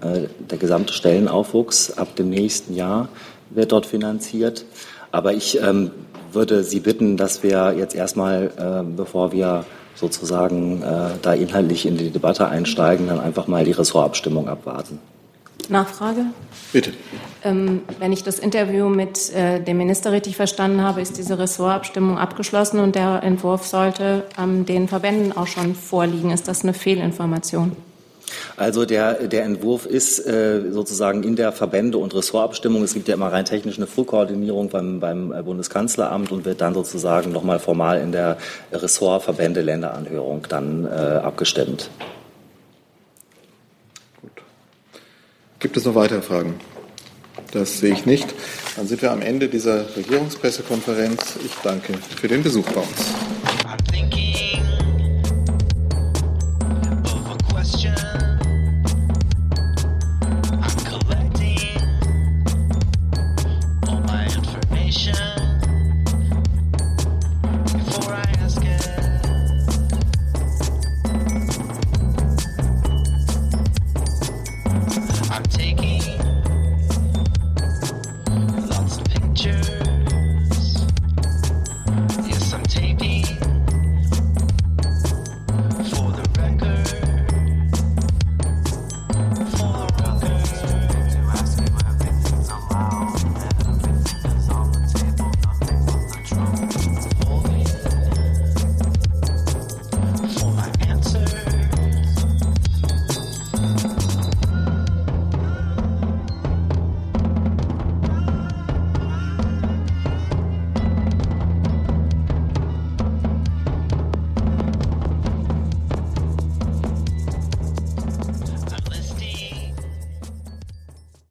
Äh, der gesamte Stellenaufwuchs ab dem nächsten Jahr wird dort finanziert. Aber ich ähm, würde Sie bitten, dass wir jetzt erstmal, äh, bevor wir sozusagen äh, da inhaltlich in die Debatte einsteigen, dann einfach mal die Ressortabstimmung abwarten. Nachfrage? Bitte. Ähm, wenn ich das Interview mit äh, dem Minister richtig verstanden habe, ist diese Ressortabstimmung abgeschlossen und der Entwurf sollte ähm, den Verbänden auch schon vorliegen. Ist das eine Fehlinformation? Also der, der Entwurf ist äh, sozusagen in der Verbände- und Ressortabstimmung. Es gibt ja immer rein technisch eine Frühkoordinierung beim, beim Bundeskanzleramt und wird dann sozusagen nochmal formal in der Ressortverbände-Länderanhörung dann äh, abgestimmt. Gibt es noch weitere Fragen? Das sehe ich nicht. Dann sind wir am Ende dieser Regierungspressekonferenz. Ich danke für den Besuch bei uns.